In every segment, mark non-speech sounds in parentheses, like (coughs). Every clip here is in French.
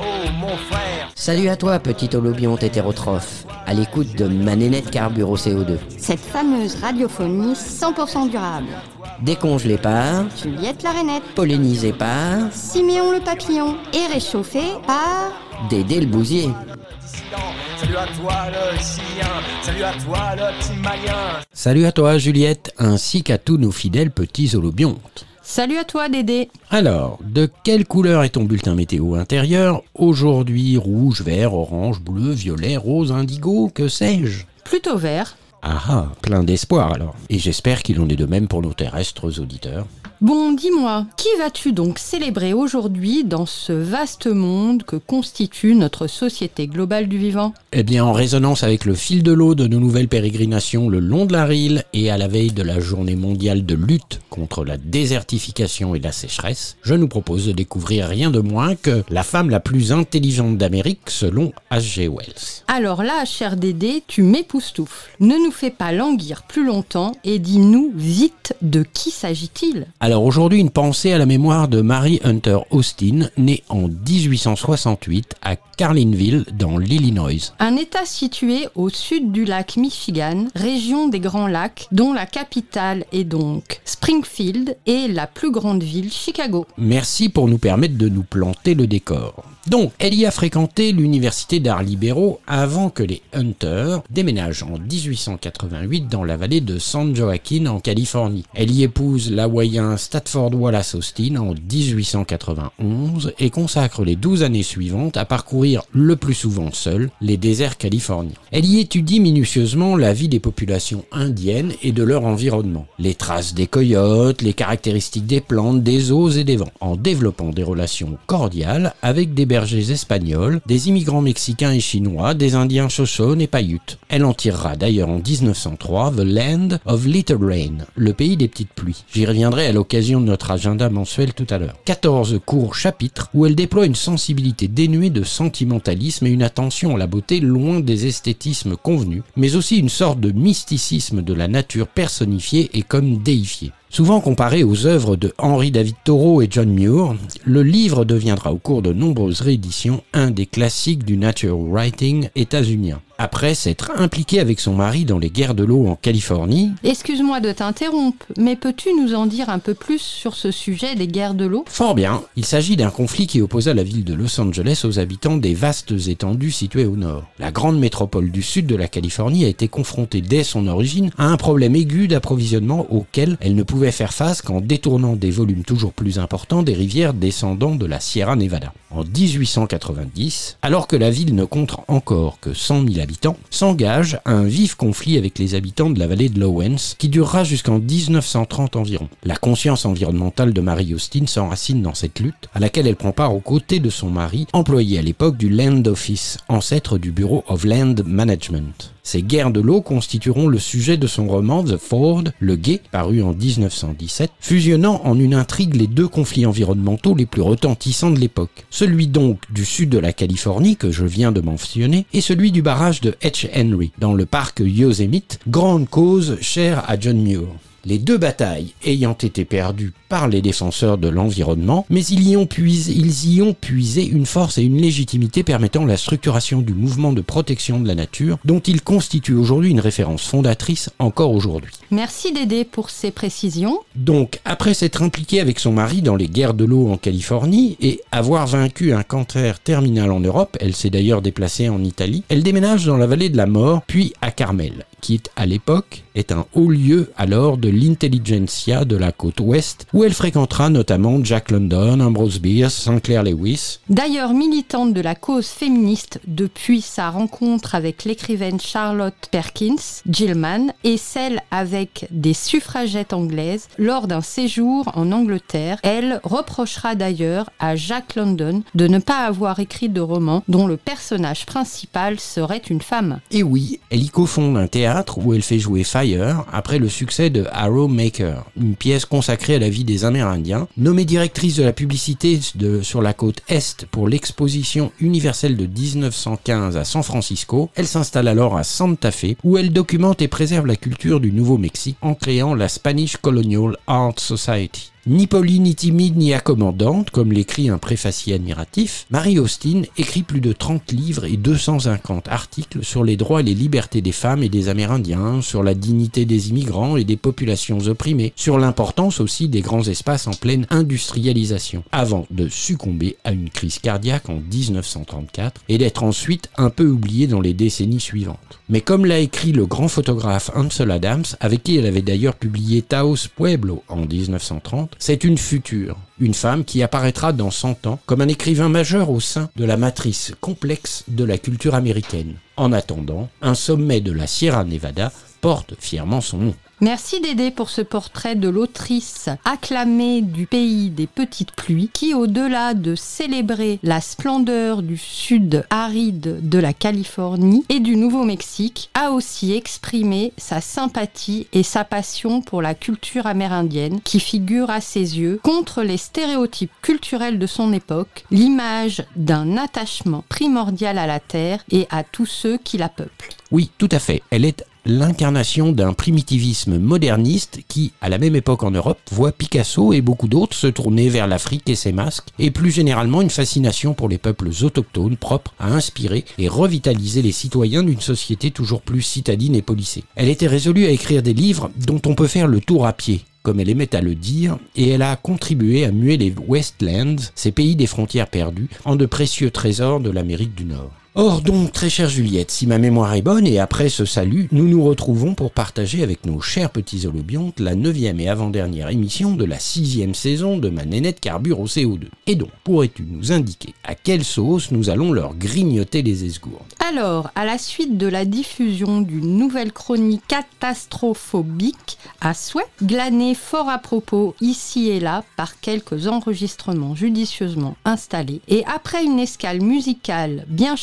oh mon frère. Salut à toi, petit holobionte hétérotrophe, à l'écoute de ma nénette carbure au CO2. Cette fameuse radiophonie 100% durable. Décongelée par, Juliette la rainette, pollinisée par, Siméon le papillon et réchauffée par... Dédé le bousier. Salut à toi le chien, salut à toi le petit malien. Salut à toi Juliette, ainsi qu'à tous nos fidèles petits holobiontes. Salut à toi Dédé. Alors, de quelle couleur est ton bulletin météo intérieur Aujourd'hui, rouge, vert, orange, bleu, violet, rose, indigo, que sais-je Plutôt vert. Ah ah, plein d'espoir alors. Et j'espère qu'il en est de même pour nos terrestres auditeurs. Bon, dis-moi, qui vas-tu donc célébrer aujourd'hui dans ce vaste monde que constitue notre société globale du vivant? Eh bien, en résonance avec le fil de l'eau de nos nouvelles pérégrinations le long de la Rille et à la veille de la journée mondiale de lutte contre la désertification et la sécheresse, je nous propose de découvrir rien de moins que la femme la plus intelligente d'Amérique selon H.G. Wells. Alors là, cher Dédé, tu m'époustoufles. Ne nous fais pas languir plus longtemps et dis-nous vite de qui s'agit-il Alors aujourd'hui, une pensée à la mémoire de Mary Hunter Austin, née en 1868 à Carlinville, dans l'Illinois. Un État situé au sud du lac Michigan, région des Grands Lacs, dont la capitale est donc Springfield et la plus grande ville Chicago. Merci pour nous permettre de nous planter le décor. Donc, elle y a fréquenté l'université d'arts libéraux avant que les Hunter déménagent en 1888 dans la vallée de San Joaquin en Californie. Elle y épouse l'hawaïen Stafford Wallace Austin en 1891 et consacre les 12 années suivantes à parcourir le plus souvent seule les déserts californiens. Elle y étudie minutieusement la vie des populations indiennes et de leur environnement, les traces des coyotes, les caractéristiques des plantes, des eaux et des vents, en développant des relations cordiales avec des bergers espagnols, des immigrants mexicains et chinois, des indiens Shoshone et Paiutes. Elle en tirera d'ailleurs en 1903 The Land of Little Rain, le pays des petites pluies. J'y reviendrai à l'occasion de notre agenda mensuel tout à l'heure. 14 courts chapitres où elle déploie une sensibilité dénuée de sentimentalisme et une attention à la beauté loin des esthétismes convenus, mais aussi une sorte de mysticisme de la nature personnifiée et comme déifiée. Souvent comparé aux œuvres de Henry David Thoreau et John Muir, le livre deviendra au cours de nombreuses rééditions un des classiques du natural writing états-unien. Après s'être impliqué avec son mari dans les guerres de l'eau en Californie, Excuse-moi de t'interrompre, mais peux-tu nous en dire un peu plus sur ce sujet des guerres de l'eau? Fort bien, il s'agit d'un conflit qui opposa la ville de Los Angeles aux habitants des vastes étendues situées au nord. La grande métropole du sud de la Californie a été confrontée dès son origine à un problème aigu d'approvisionnement auquel elle ne pouvait faire face qu'en détournant des volumes toujours plus importants des rivières descendant de la Sierra Nevada. En 1890, alors que la ville ne compte encore que 100 000 s'engage un vif conflit avec les habitants de la vallée de Lowens qui durera jusqu'en 1930 environ. La conscience environnementale de Mary Austin s'enracine dans cette lutte, à laquelle elle prend part aux côtés de son mari, employé à l'époque du Land Office, ancêtre du Bureau of Land Management. Ces guerres de l'eau constitueront le sujet de son roman The Ford, le Guet, paru en 1917, fusionnant en une intrigue les deux conflits environnementaux les plus retentissants de l'époque. Celui donc du sud de la Californie, que je viens de mentionner, et celui du barrage de H. Henry, dans le parc Yosemite, grande cause chère à John Muir. Les deux batailles ayant été perdues par les défenseurs de l'environnement, mais ils y, ont puisé, ils y ont puisé une force et une légitimité permettant la structuration du mouvement de protection de la nature, dont il constitue aujourd'hui une référence fondatrice encore aujourd'hui. Merci Dédé pour ces précisions. Donc, après s'être impliquée avec son mari dans les guerres de l'eau en Californie et avoir vaincu un cancer terminal en Europe, elle s'est d'ailleurs déplacée en Italie, elle déménage dans la vallée de la mort, puis à Carmel, qui est à l'époque est un haut lieu alors de l'intelligentsia de la côte ouest, où elle fréquentera notamment Jack London, Ambrose Bierce, Sinclair Lewis. D'ailleurs militante de la cause féministe depuis sa rencontre avec l'écrivaine Charlotte Perkins Gilman et celle avec des suffragettes anglaises lors d'un séjour en Angleterre, elle reprochera d'ailleurs à Jack London de ne pas avoir écrit de roman dont le personnage principal serait une femme. Et oui, elle y cofonde un théâtre où elle fait jouer Après le succès de Arrow Maker, une pièce consacrée à la vie des Amérindiens. Nommée directrice de la publicité sur la côte Est pour l'exposition universelle de 1915 à San Francisco, elle s'installe alors à Santa Fe où elle documente et préserve la culture du Nouveau-Mexique en créant la Spanish Colonial Art Society. Ni polie, ni timide, ni accommodante, comme l'écrit un préfacier admiratif, Marie Austin écrit plus de 30 livres et 250 articles sur les droits et les libertés des femmes et des Amérindiens, sur la dignité des immigrants et des populations opprimées, sur l'importance aussi des grands espaces en pleine industrialisation, avant de succomber à une crise cardiaque en 1934 et d'être ensuite un peu oubliée dans les décennies suivantes. Mais comme l'a écrit le grand photographe Ansel Adams, avec qui elle avait d'ailleurs publié Taos Pueblo en 1930, c'est une future, une femme qui apparaîtra dans 100 ans comme un écrivain majeur au sein de la matrice complexe de la culture américaine. En attendant, un sommet de la Sierra Nevada porte fièrement son nom. Merci Dédé pour ce portrait de l'autrice acclamée du pays des petites pluies qui, au-delà de célébrer la splendeur du sud aride de la Californie et du Nouveau-Mexique, a aussi exprimé sa sympathie et sa passion pour la culture amérindienne qui figure à ses yeux contre les stéréotypes culturels de son époque, l'image d'un attachement primordial à la terre et à tous ceux qui la peuplent. Oui, tout à fait. Elle est l'incarnation d'un primitivisme moderniste qui, à la même époque en Europe, voit Picasso et beaucoup d'autres se tourner vers l'Afrique et ses masques, et plus généralement une fascination pour les peuples autochtones propres à inspirer et revitaliser les citoyens d'une société toujours plus citadine et policée. Elle était résolue à écrire des livres dont on peut faire le tour à pied, comme elle aimait à le dire, et elle a contribué à muer les Westlands, ces pays des frontières perdues, en de précieux trésors de l'Amérique du Nord. Or donc, très chère Juliette, si ma mémoire est bonne, et après ce salut, nous nous retrouvons pour partager avec nos chers petits holobiontes la neuvième et avant-dernière émission de la sixième saison de ma nénette carbure au CO2. Et donc, pourrais-tu nous indiquer à quelle sauce nous allons leur grignoter les esgourdes? Alors, à la suite de la diffusion d'une nouvelle chronique catastrophobique à souhait, glanée fort à propos ici et là par quelques enregistrements judicieusement installés, et après une escale musicale bien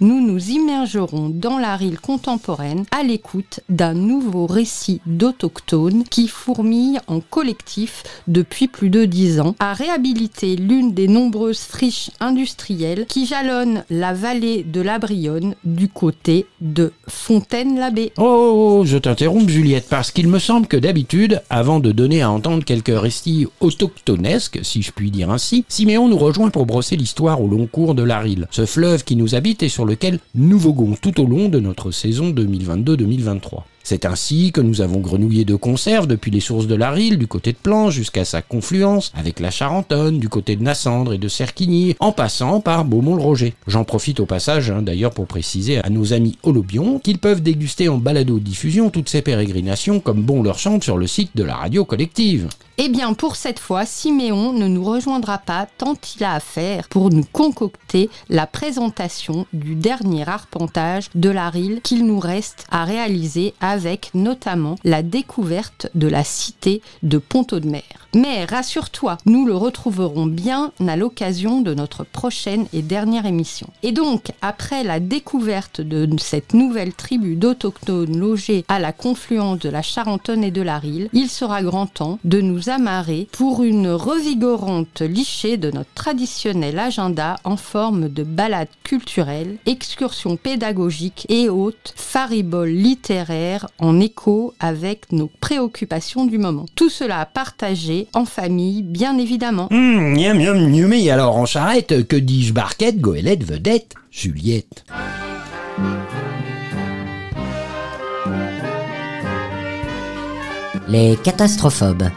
nous nous immergerons dans la rille contemporaine à l'écoute d'un nouveau récit d'autochtones qui fourmille en collectif depuis plus de dix ans à réhabiliter l'une des nombreuses friches industrielles qui jalonnent la vallée de la Brionne du côté de Fontaine-l'Abbé. Oh, je t'interromps Juliette, parce qu'il me semble que d'habitude, avant de donner à entendre quelques récits autochtonesques, si je puis dire ainsi, Siméon nous rejoint pour brosser l'histoire au long cours de la Rille, ce fleuve qui nous habite et sur lequel nous voguons tout au long de notre saison 2022-2023. C'est ainsi que nous avons grenouillé de conserve depuis les sources de la Rille du côté de Plan jusqu'à sa confluence avec la Charentonne du côté de Nassandre et de Cerquigny, en passant par Beaumont-le-Roger. J'en profite au passage hein, d'ailleurs pour préciser à nos amis holobions qu'ils peuvent déguster en balado-diffusion toutes ces pérégrinations comme bon leur chante sur le site de la radio collective. Eh bien, pour cette fois, Siméon ne nous rejoindra pas tant il a à faire pour nous concocter la présentation du dernier arpentage de la Rille qu'il nous reste à réaliser avec notamment la découverte de la cité de Ponto de. Mais rassure-toi, nous le retrouverons bien à l'occasion de notre prochaine et dernière émission. Et donc, après la découverte de cette nouvelle tribu d'autochtones logés à la confluence de la Charentonne et de la Rille, il sera grand temps de nous amarrer pour une revigorante lichée de notre traditionnel agenda en forme de balade culturelle, excursion pédagogique et haute, faribole littéraire en écho avec nos préoccupations du moment. Tout cela à partager en famille, bien évidemment. Hum, miam, miam, miam, et alors en charrette, que dis-je barquette, goélette, vedette, Juliette? Les catastроphobes.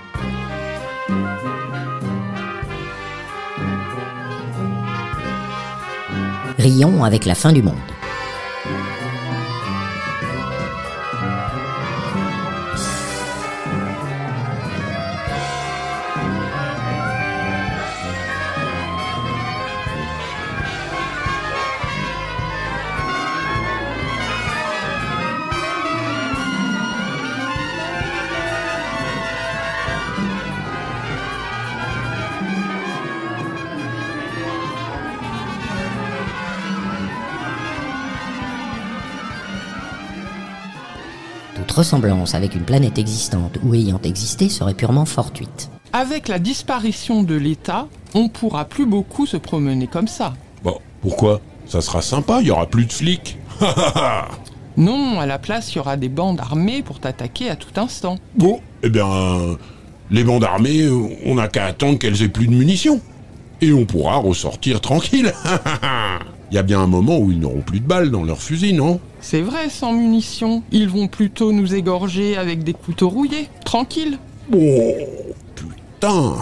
Rions avec la fin du monde. Ressemblance avec une planète existante ou ayant existé serait purement fortuite. Avec la disparition de l'État, on pourra plus beaucoup se promener comme ça. Bon, pourquoi? Ça sera sympa, il y aura plus de flics. (laughs) Non, à la place, il y aura des bandes armées pour t'attaquer à tout instant. bon, eh bien, Les bandes armées, on n'a qu'à attendre qu'elles aient plus de munitions. Et on pourra ressortir tranquille. (laughs) Il y a bien un moment où ils n'auront plus de balles dans leurs fusils, non? C'est vrai, sans munitions. Ils vont plutôt nous égorger avec des couteaux rouillés. Tranquille. Oh, putain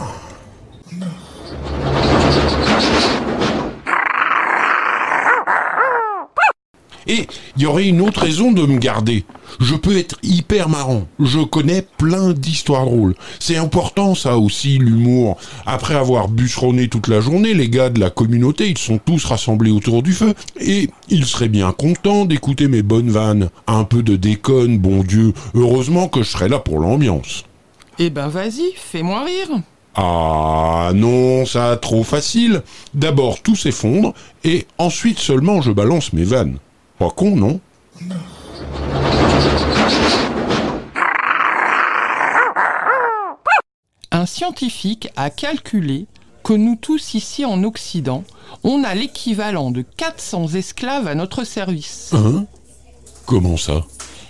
Et il y aurait une autre raison de me garder. Je peux être hyper marrant. Je connais plein d'histoires drôles. C'est important ça aussi, l'humour. Après avoir bûcheronné toute la journée, les gars de la communauté, ils sont tous rassemblés autour du feu. Et ils seraient bien contents d'écouter mes bonnes vannes. Un peu de déconne, bon Dieu. Heureusement que je serai là pour l'ambiance. Eh ben vas-y, fais-moi rire. Ah non, ça trop facile. D'abord tout s'effondre et ensuite seulement je balance mes vannes. Pas con, non? Un scientifique a calculé que nous tous ici en Occident, on a l'équivalent de 400 esclaves à notre service. Hein? Comment ça?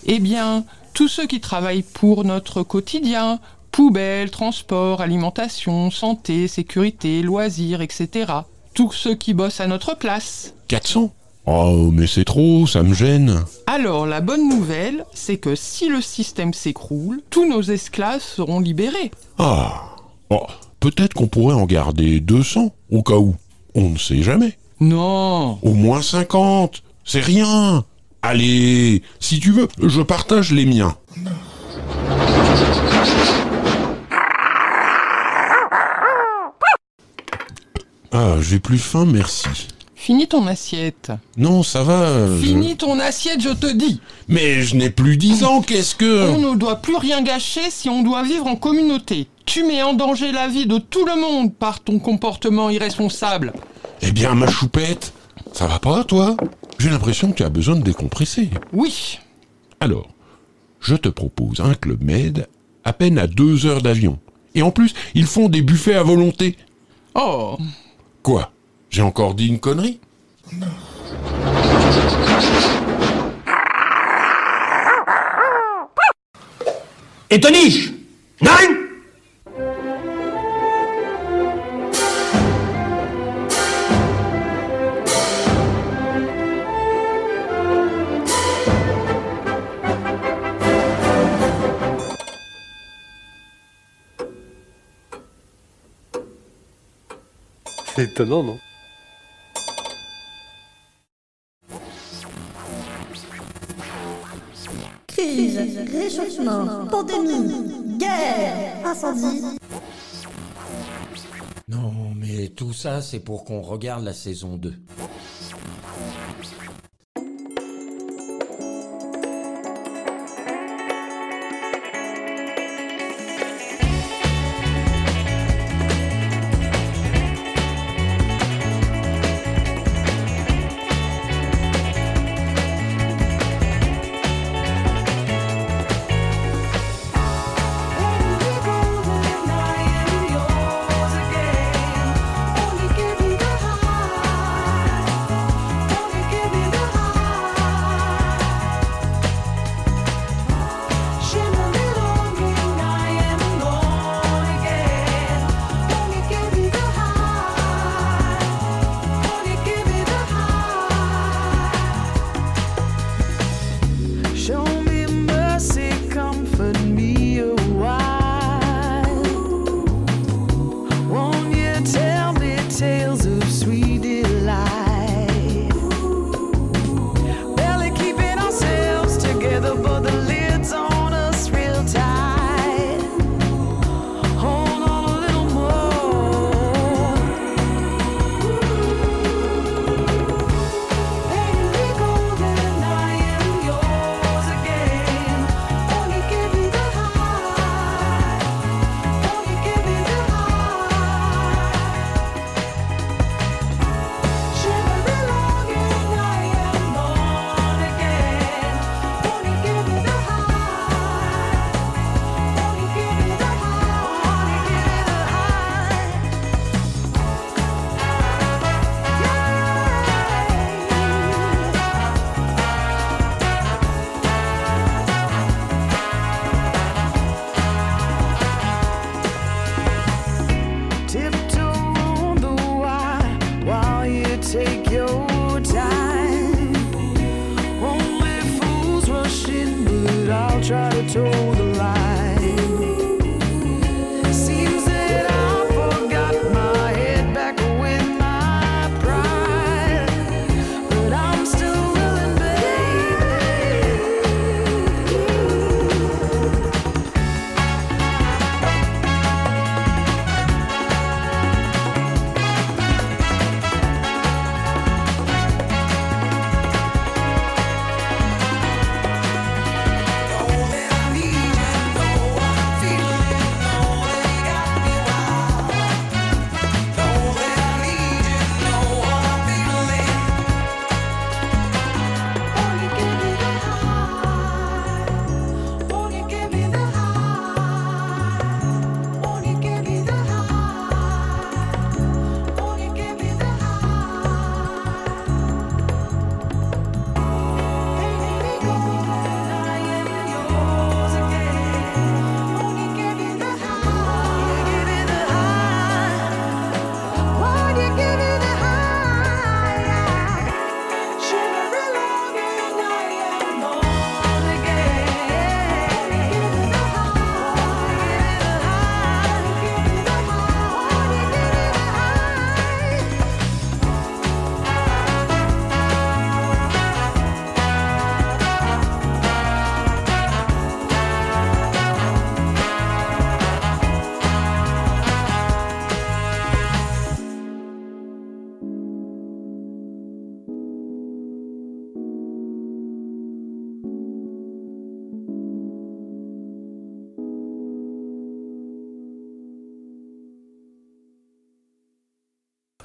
Eh bien, tous ceux qui travaillent pour notre quotidien, poubelle, transport, alimentation, santé, sécurité, loisirs, etc. Tous ceux qui bossent à notre place. 400 Oh, mais c'est trop, ça me gêne. Alors, la bonne nouvelle, c'est que si le système s'écroule, tous nos esclaves seront libérés. Ah Oh, peut-être qu'on pourrait en garder 200, au cas où. On ne sait jamais. Non Au moins 50 C'est rien Allez, si tu veux, je partage les miens. Ah, j'ai plus faim, merci. Finis ton assiette. Non, ça va. euh, je- Finis ton assiette, je te dis Mais je n'ai plus 10 ans, qu'est-ce que... On ne doit plus rien gâcher si on doit vivre en communauté. Tu mets en danger la vie de tout le monde par ton comportement irresponsable. Eh bien, ma choupette, ça va pas, toi? J'ai l'impression que tu as besoin de décompresser. Oui, Alors, je te propose un club med à peine à deux heures d'avion. Et en plus, ils font des buffets à volonté. Oh, Quoi? J'ai encore dit une connerie. Et Toniche Nine C'est étonnant, non? Crise, réchauffement, pandémie, guerre, incendie. Non, mais tout ça, c'est pour qu'on regarde la saison 2.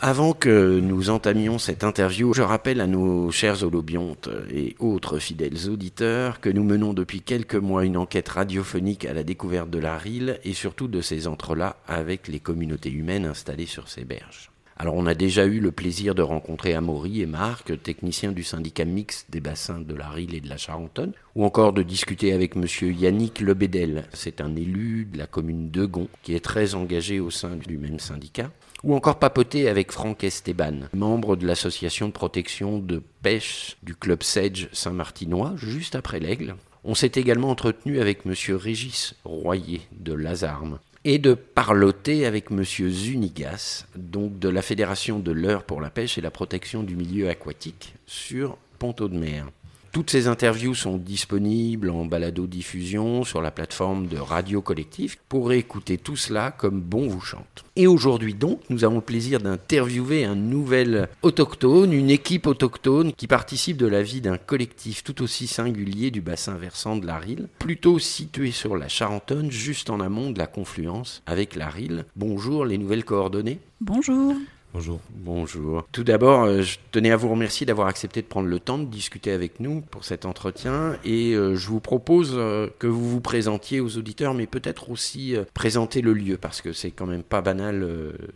Avant que nous entamions cette interview, je rappelle à nos chers holobiontes et autres fidèles auditeurs que nous menons depuis quelques mois une enquête radiophonique à la découverte de la RIL et surtout de ses entrelacs avec les communautés humaines installées sur ces berges. Alors on a déjà eu le plaisir de rencontrer Amaury et Marc, techniciens du syndicat mixte des bassins de la Rille et de la Charentonne, ou encore de discuter avec monsieur Yannick Lebedel, c'est un élu de la commune de Gon qui est très engagé au sein du même syndicat, ou encore papoter avec Franck Esteban, membre de l'association de protection de pêche du club Sedge Saint-Martinois, juste après l'Aigle. On s'est également entretenu avec monsieur Régis Royer de Lazarme, et de parloter avec Monsieur Zunigas, donc de la Fédération de l'heure pour la pêche et la protection du milieu aquatique sur Ponto de Mer. Toutes ces interviews sont disponibles en balado-diffusion sur la plateforme de Radio Collectif pour écouter tout cela comme bon vous chante. Et aujourd'hui donc, nous avons le plaisir d'interviewer un nouvel autochtone, une équipe autochtone qui participe de la vie d'un collectif tout aussi singulier du bassin versant de la Rille, plutôt situé sur la Charentonne, juste en amont de la confluence avec la Rille. Bonjour, les nouvelles coordonnées Bonjour. Bonjour. Bonjour. Tout d'abord, euh, je tenais à vous remercier d'avoir accepté de prendre le temps de discuter avec nous pour cet entretien et euh, je vous propose euh, que vous vous présentiez aux auditeurs, mais peut-être aussi présenter le lieu parce que c'est quand même pas banal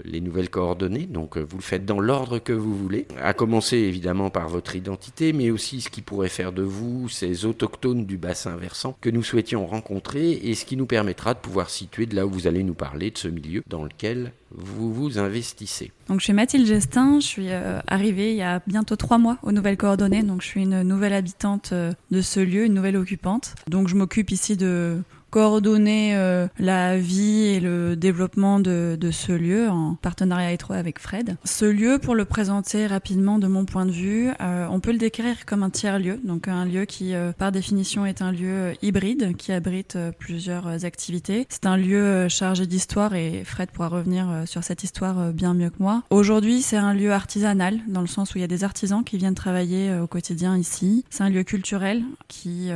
les nouvelles coordonnées, donc vous le faites dans l'ordre que vous voulez. À commencer évidemment par votre identité, mais aussi ce qui pourrait faire de vous ces autochtones du bassin versant que nous souhaitions rencontrer et ce qui nous permettra de pouvoir situer de là où vous allez nous parler de ce milieu dans lequel vous vous investissez. Donc je suis Mathilde Gestin, je suis euh, arrivée il y a bientôt trois mois aux Nouvelles Coordonnées, donc je suis une nouvelle habitante euh, de ce lieu, une nouvelle occupante. Donc je m'occupe ici de coordonner euh, la vie et le développement de, de, ce lieu en partenariat étroit avec Fred. Ce lieu, pour le présenter rapidement de mon point de vue, euh, on peut le décrire comme un tiers-lieu, donc un lieu qui, euh, par définition, est un lieu hybride qui abrite plusieurs activités. C'est un lieu chargé d'histoire et Fred pourra revenir sur cette histoire bien mieux que moi. Aujourd'hui, c'est un lieu artisanal dans le sens où il y a des artisans qui viennent travailler au quotidien ici. C'est un lieu culturel qui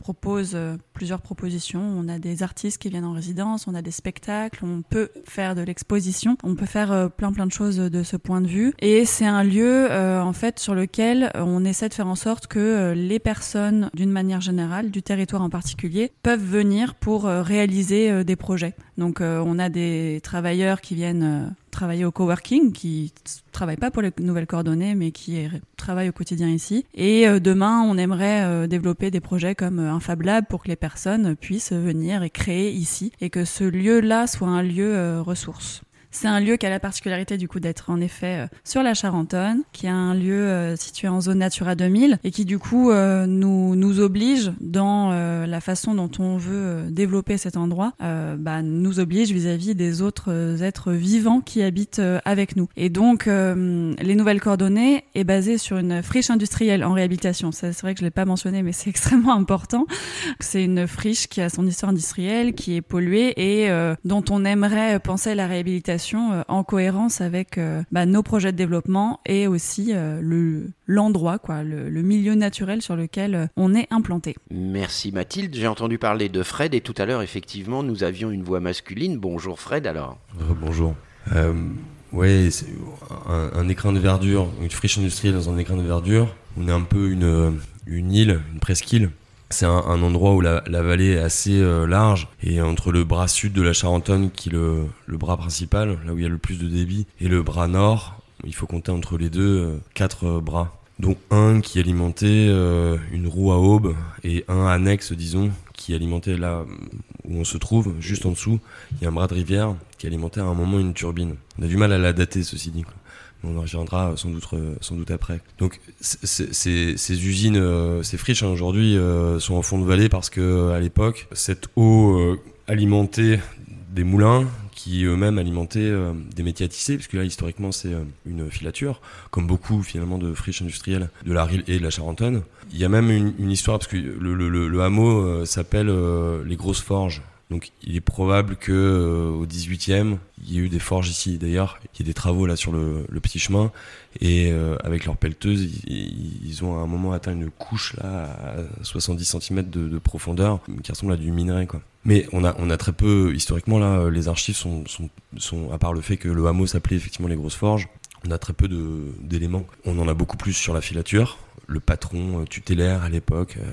propose plusieurs propositions on a des artistes qui viennent en résidence, on a des spectacles, on peut faire de l'exposition, on peut faire euh, plein plein de choses de ce point de vue. Et c'est un lieu euh, en fait sur lequel on essaie de faire en sorte que euh, les personnes, d'une manière générale, du territoire en particulier, peuvent venir pour réaliser des projets. Donc on a des travailleurs qui viennent travailler au coworking, qui travaille pas pour les nouvelles coordonnées, mais qui travaille au quotidien ici. Et euh, demain, on aimerait euh, développer des projets comme euh, un Fab Lab pour que les personnes puissent venir et créer ici, et que ce lieu-là soit un lieu ressource. C'est un lieu qui a la particularité du coup d'être en effet euh, sur la Charentonne, qui est un lieu euh, situé en zone Natura 2000 et qui du coup euh, nous, nous oblige dans la façon dont on veut développer cet endroit, bah, nous oblige vis-à-vis des autres êtres vivants qui habitent avec nous. Et donc les nouvelles coordonnées est basée sur une friche industrielle en réhabilitation. C'est vrai que je l'ai pas mentionné, mais c'est (laughs) extrêmement important. C'est une friche qui a son histoire industrielle, qui est polluée et dont on aimerait penser la réhabilitation euh, en cohérence avec euh, bah, nos projets de développement et aussi euh, le l'endroit, quoi, le, le milieu naturel sur lequel on est implanté. Merci Mathilde. J'ai entendu parler de Fred et tout à l'heure, effectivement, nous avions une voix masculine. Bonjour Fred alors. bonjour. Euh, ouais, c'est un, un écran de verdure, une friche industrielle dans un écran de verdure. On est un peu une, une île, une presqu'île. C'est un, endroit où la, vallée est assez euh, large et entre le bras sud de la Charentonne, qui est le, bras principal, là où il y a le plus de débit, et le bras nord, il faut compter entre les deux euh, quatre euh, bras dont un qui alimentait une roue à aube et un annexe, disons, qui alimentait là où on se trouve, juste en dessous. Il y a un bras de rivière qui alimentait à un moment une turbine. On a du mal à la dater, ceci dit. quoi. On en reviendra sans doute, euh, sans doute après. Donc ces, usines, euh, ces friches hein, aujourd'hui euh, sont en fond de vallée parce que à l'époque, cette eau alimentait des moulins qui eux-mêmes alimentaient des métiers à tisser, puisque là historiquement c'est une filature, comme beaucoup finalement de friches industrielles de la Rille et de la Charentonne. Il y a même une, histoire, parce que le, le- hameau s'appelle les Grosses Forges. Donc il est probable que euh, au 18e, il y ait eu des forges ici. D'ailleurs, il y a des travaux là sur le, petit chemin et euh, avec leurs pelleteuses, ils, ont à un moment atteint une couche là à 70 cm de, de profondeur qui ressemble à du minerai quoi. Mais on a on a très peu historiquement là les archives sont sont, à part le fait que le hameau s'appelait effectivement les grosses forges, on a très peu d'éléments. On en a beaucoup plus sur la filature. Le patron euh, tutélaire à l'époque, euh,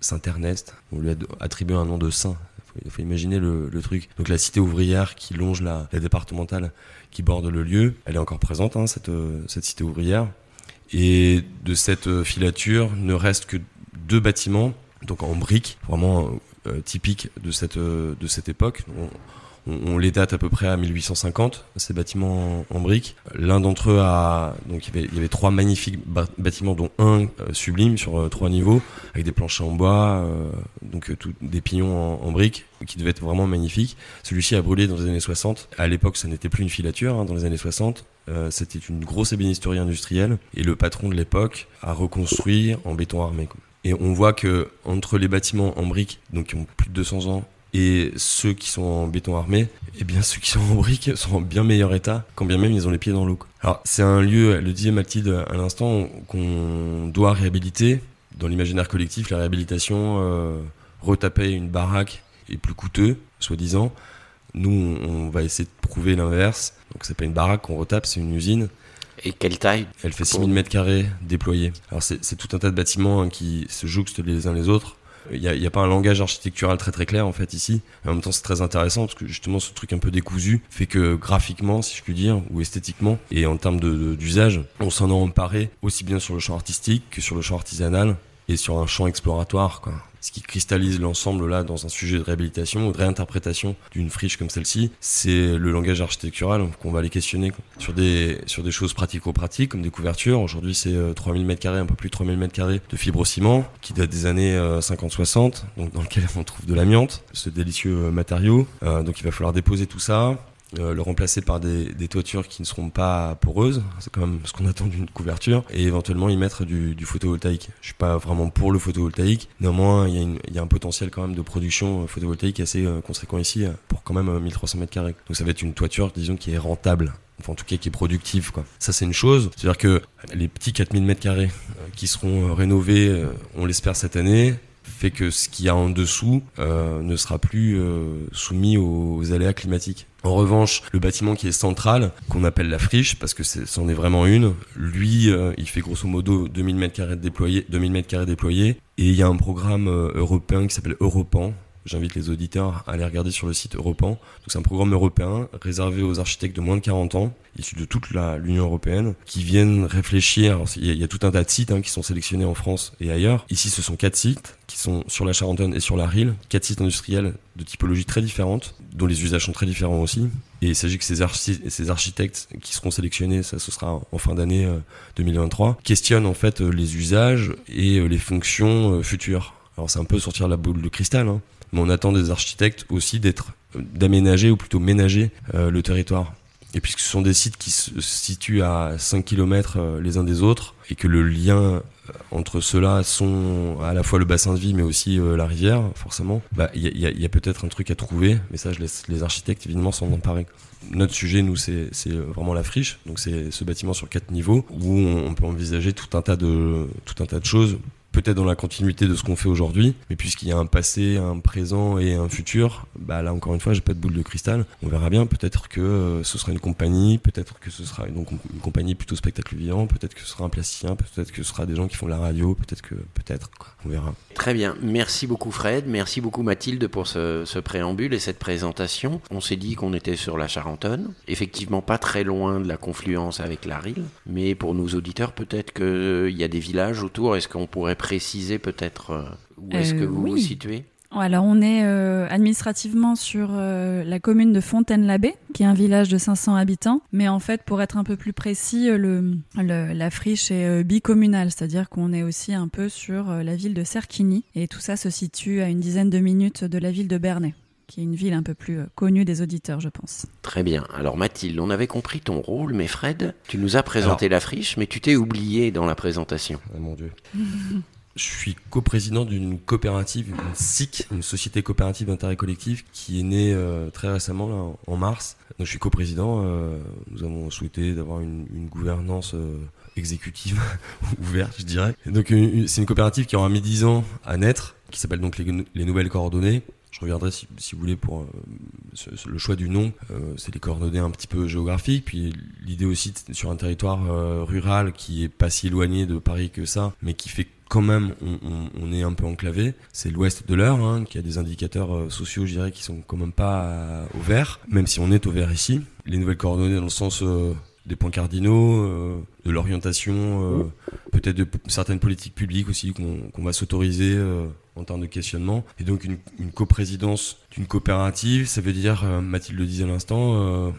Saint Ernest, on lui a attribué un nom de saint. Il faut imaginer le, truc. Donc la cité ouvrière qui longe la, départementale qui borde le lieu, elle est encore présente, hein, cette, euh, cette cité ouvrière. Et de cette euh, filature ne reste que deux bâtiments, donc en briques, vraiment euh, typiques de cette, de cette époque. On- les date à peu près à 1850, ces bâtiments en, en briques. L'un d'entre eux a, donc il y avait, trois magnifiques bâtiments, dont un euh, sublime sur euh, trois niveaux, avec des planchers en bois, euh, donc tout- des pignons en, en briques, qui devaient être vraiment magnifiques. Celui-ci a brûlé dans les années 60. À l'époque, ça n'était plus une filature, hein, dans les années 60. Euh, c'était une grosse ébénisterie industrielle, et le patron de l'époque a reconstruit en béton armé. Et on voit que entre les bâtiments en briques, donc qui ont plus de 200 ans, et ceux qui sont en béton armé, eh bien ceux qui sont en briques sont en bien meilleur état, quand bien même ils ont les pieds dans l'eau. Alors c'est un lieu, le disait Mathilde à l'instant, qu'on doit réhabiliter. Dans l'imaginaire collectif, la réhabilitation, euh, retaper une baraque est plus coûteux, soi-disant. Nous, on, va essayer de prouver l'inverse. Donc c'est pas une baraque qu'on retape, c'est une usine. Et quelle taille? Elle fait 6000 mètres carrés déployés. Alors c'est c'est tout un tas de bâtiments hein, qui se jouxtent les uns les autres. Il n'y a, y a pas un langage architectural très très clair en fait ici. En même temps c'est très intéressant parce que justement ce truc un peu décousu fait que graphiquement si je puis dire ou esthétiquement et en termes d'usage on s'en est emparé aussi bien sur le champ artistique que sur le champ artisanal et sur un champ exploratoire quoi. Ce qui cristallise l'ensemble là dans un sujet de réhabilitation ou de réinterprétation d'une friche comme celle-ci, c'est le langage architectural qu'on va aller questionner sur des sur des choses pratico-pratiques comme des couvertures. Aujourd'hui, c'est euh, 3000 mètres carrés, un peu plus de 3000 mètres carrés de fibrociment qui date des années euh, 50-60, donc dans lequel on trouve de l'amiante, ce délicieux euh, matériau. Euh, donc il va falloir déposer tout ça, euh, le remplacer par des, des toitures qui ne seront pas poreuses, c'est quand même ce qu'on attend d'une couverture, et éventuellement y mettre du, du photovoltaïque. Je suis pas vraiment pour le photovoltaïque, néanmoins il y, a y a un potentiel quand même de production euh, photovoltaïque assez euh, conséquent ici, euh, pour quand même euh, 1300 mètres carrés. Donc ça va être une toiture, disons, qui est rentable. Enfin, en tout cas, qui est productive, quoi. Ça, c'est une chose. C'est-à-dire que les petits 4000 mètres carrés euh, qui seront euh, rénovés, euh, on l'espère cette année, que ce qu'il y a en dessous euh, ne sera plus euh, soumis aux, aléas climatiques. En revanche, le bâtiment qui est central, qu'on appelle la friche, parce que c'en est vraiment une, lui, euh, il fait grosso modo 2000 mètres carrés déployés, 2000 mètres carrés déployés, et il y a un programme européen qui s'appelle Europan. J'invite les auditeurs à aller regarder sur le site Europan. C'est un programme européen réservé aux architectes de moins de 40 ans, issus de toute l'Union européenne, qui viennent réfléchir. Il y, a- tout un tas de sites hein, qui sont sélectionnés en France et ailleurs. Ici, ce sont quatre sites qui sont sur la Charentonne et sur la Rille, quatre sites industriels de typologie très différente, dont les usages sont très différents aussi. Et il s'agit que ces, ces architectes qui seront sélectionnés, ça ce sera en fin d'année euh, 2023, questionnent en fait euh, les usages et euh, les fonctions euh, futures. Alors c'est un peu sortir la boule de cristal, hein, mais on attend des architectes aussi d'être, euh, d'aménager ou plutôt ménager euh, le territoire. Et puisque ce sont des sites qui se situent à 5 km les uns des autres, et que le lien euh, entre ceux-là sont à la fois le bassin de vie, mais aussi euh, la rivière, forcément, bah, il y a, il y a- y a peut-être un truc à trouver, mais ça, je laisse les architectes évidemment s'en emparer. Notre sujet, nous, c'est c'est vraiment la friche, donc c'est ce bâtiment sur quatre niveaux, où on, on peut envisager tout un tas de, tout un tas de choses peut-être dans la continuité de ce qu'on fait aujourd'hui, mais puisqu'il y a un passé, un présent et un futur, bah là encore une fois, j'ai pas de boule de cristal. On verra bien. Peut-être que euh, ce sera une compagnie, peut-être que ce sera donc une compagnie plutôt spectacle vivant, peut-être que ce sera un plasticien, peut-être que ce sera des gens qui font de la radio, peut-être que peut-être. On verra. Très bien. Merci beaucoup Fred, merci beaucoup Mathilde pour ce, préambule et cette présentation. On s'est dit qu'on était sur la Charentonne, effectivement pas très loin de la confluence avec la Rille, mais pour nos auditeurs peut-être qu'il y a des villages autour. Est-ce qu'on pourrait préciser peut-être euh, où est-ce Euh, que vous vous oui. situez? Alors on est euh, administrativement sur euh, la commune de Fontaine-l'Abbé, qui est un village de 500 habitants. Mais en fait, pour être un peu plus précis, euh, le, le- la friche est euh, bicommunale, c'est-à-dire qu'on est aussi un peu sur euh, la ville de Serquigny. Et tout ça se situe à une dizaine de minutes de la ville de Bernay, qui est une ville un peu plus euh, connue des auditeurs, je pense. Très bien. Alors Mathilde, on avait compris ton rôle, mais Fred, tu nous as présenté la friche, mais tu t'es oublié dans la présentation. Ah, mon Dieu. (laughs) Je suis coprésident d'une coopérative, une SIC, une société coopérative d'intérêt collectif, qui est née euh, très récemment, là, en- mars. Donc, je suis coprésident. euh, nous avons souhaité d'avoir une, une gouvernance euh, exécutive (laughs) ouverte, je dirais. Donc, c'est une coopérative qui aura mis 10 ans à naître, qui s'appelle donc les, les Nouvelles Coordonnées. Je reviendrai si, si vous voulez pour euh, le choix du nom. Euh, c'est les coordonnées un petit peu géographiques, puis l'idée aussi sur un territoire euh, rural qui est pas si éloigné de Paris que ça, mais qui fait quand même, on, est un peu enclavé. C'est l'ouest de l'heure, hein, qui a des indicateurs euh, sociaux, je dirais, qui sont quand même pas euh, au vert, même si on est au vert ici. Les nouvelles coordonnées dans le sens euh, des points cardinaux, euh, de l'orientation, peut-être de certaines politiques publiques aussi qu'on va s'autoriser en termes de questionnement. Et donc une, une coprésidence d'une coopérative, ça veut dire, Mathilde le disait à l'instant,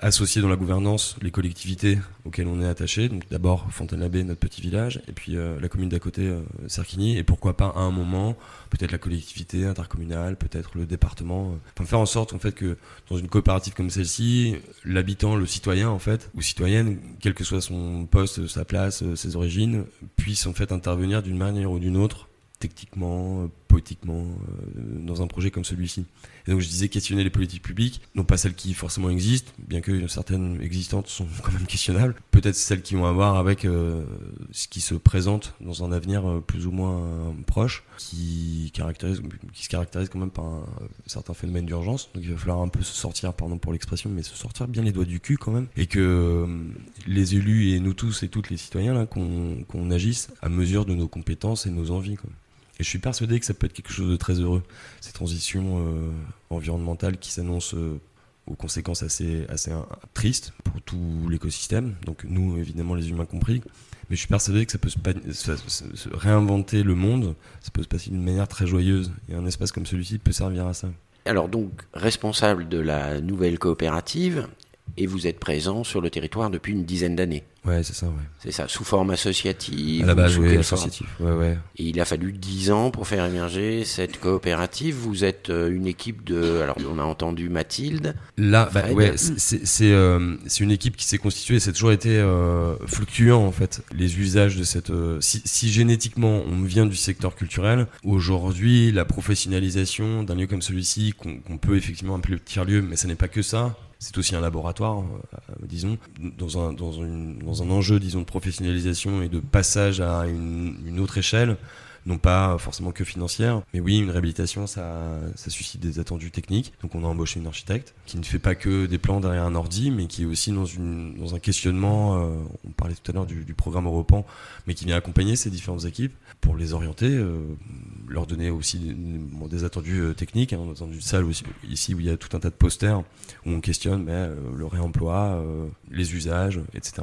associer dans la gouvernance les collectivités auxquelles on est attaché. Donc d'abord Fontaine-l'Abbé, notre petit village, et puis euh, la commune d'à côté, euh, Serquigny, et pourquoi pas à un moment, peut-être la collectivité intercommunale, peut-être le département. euh. Enfin faire en sorte en fait que dans une coopérative comme celle-ci, l'habitant, le citoyen en fait, ou citoyenne, quel que soit son poste, sa place, euh, ses origines, puisse en fait intervenir d'une manière ou d'une autre techniquement, euh, poétiquement, euh, dans un projet comme celui-ci. Et donc je disais questionner les politiques publiques, non pas celles qui forcément existent, bien que certaines existantes sont (laughs) quand même questionnables, peut-être celles qui vont avoir avec euh, ce qui se présente dans un avenir euh, plus ou moins proche, qui, caractérise, qui se caractérise quand même par un certain phénomène d'urgence. Donc il va falloir un peu se sortir, pardon pour l'expression, mais se sortir bien les doigts du cul quand même, et que les élus et nous tous et toutes les citoyens là, qu'on qu'on agisse à mesure de nos compétences et nos envies. Quoi. Et je suis persuadé que ça peut être quelque chose de très heureux, ces transitions euh, environnementales qui s'annoncent euh, aux conséquences assez, assez euh, tristes pour tout l'écosystème, donc nous évidemment les humains compris. Mais je suis persuadé que ça peut se, réinventer le monde, ça peut se passer d'une manière très joyeuse. Et un espace comme celui-ci peut servir à ça. Alors donc, responsable de la nouvelle coopérative, et vous êtes présent sur le territoire depuis une dizaine d'années. Ouais, c'est ça, ouais. C'est ça, sous forme associative À la base, oui, associative. Ouais, ouais. Et il a fallu 10 ans pour faire émerger cette coopérative. Vous êtes euh, une équipe de... Alors, on a entendu Mathilde. Là, bah, ouais, c'est- c'est c'est, euh, c'est une équipe qui s'est constituée. C'est toujours été euh, fluctuant en fait. Les usages de cette. euh, si, si génétiquement on vient du secteur culturel, aujourd'hui la professionnalisation d'un lieu comme celui-ci, qu'on peut effectivement appeler le tiers lieu, mais ce n'est pas que ça. C'est aussi un laboratoire, euh, disons, dans un, dans, une- dans un enjeu, disons, de professionnalisation et de passage à une, une autre échelle non pas forcément que financière, mais oui, une réhabilitation, ça, ça suscite des attendus techniques. Donc on a embauché une architecte qui ne fait pas que des plans derrière un ordi, mais qui est aussi dans, une, dans un questionnement, euh, on parlait tout à l'heure du, du programme Europan, mais qui vient accompagner ces différentes équipes pour les orienter, euh, leur donner aussi des, attendus euh, techniques. Hein, dans une salle aussi, ici où il y a tout un tas de posters où on questionne mais, euh, le réemploi, les usages, etc.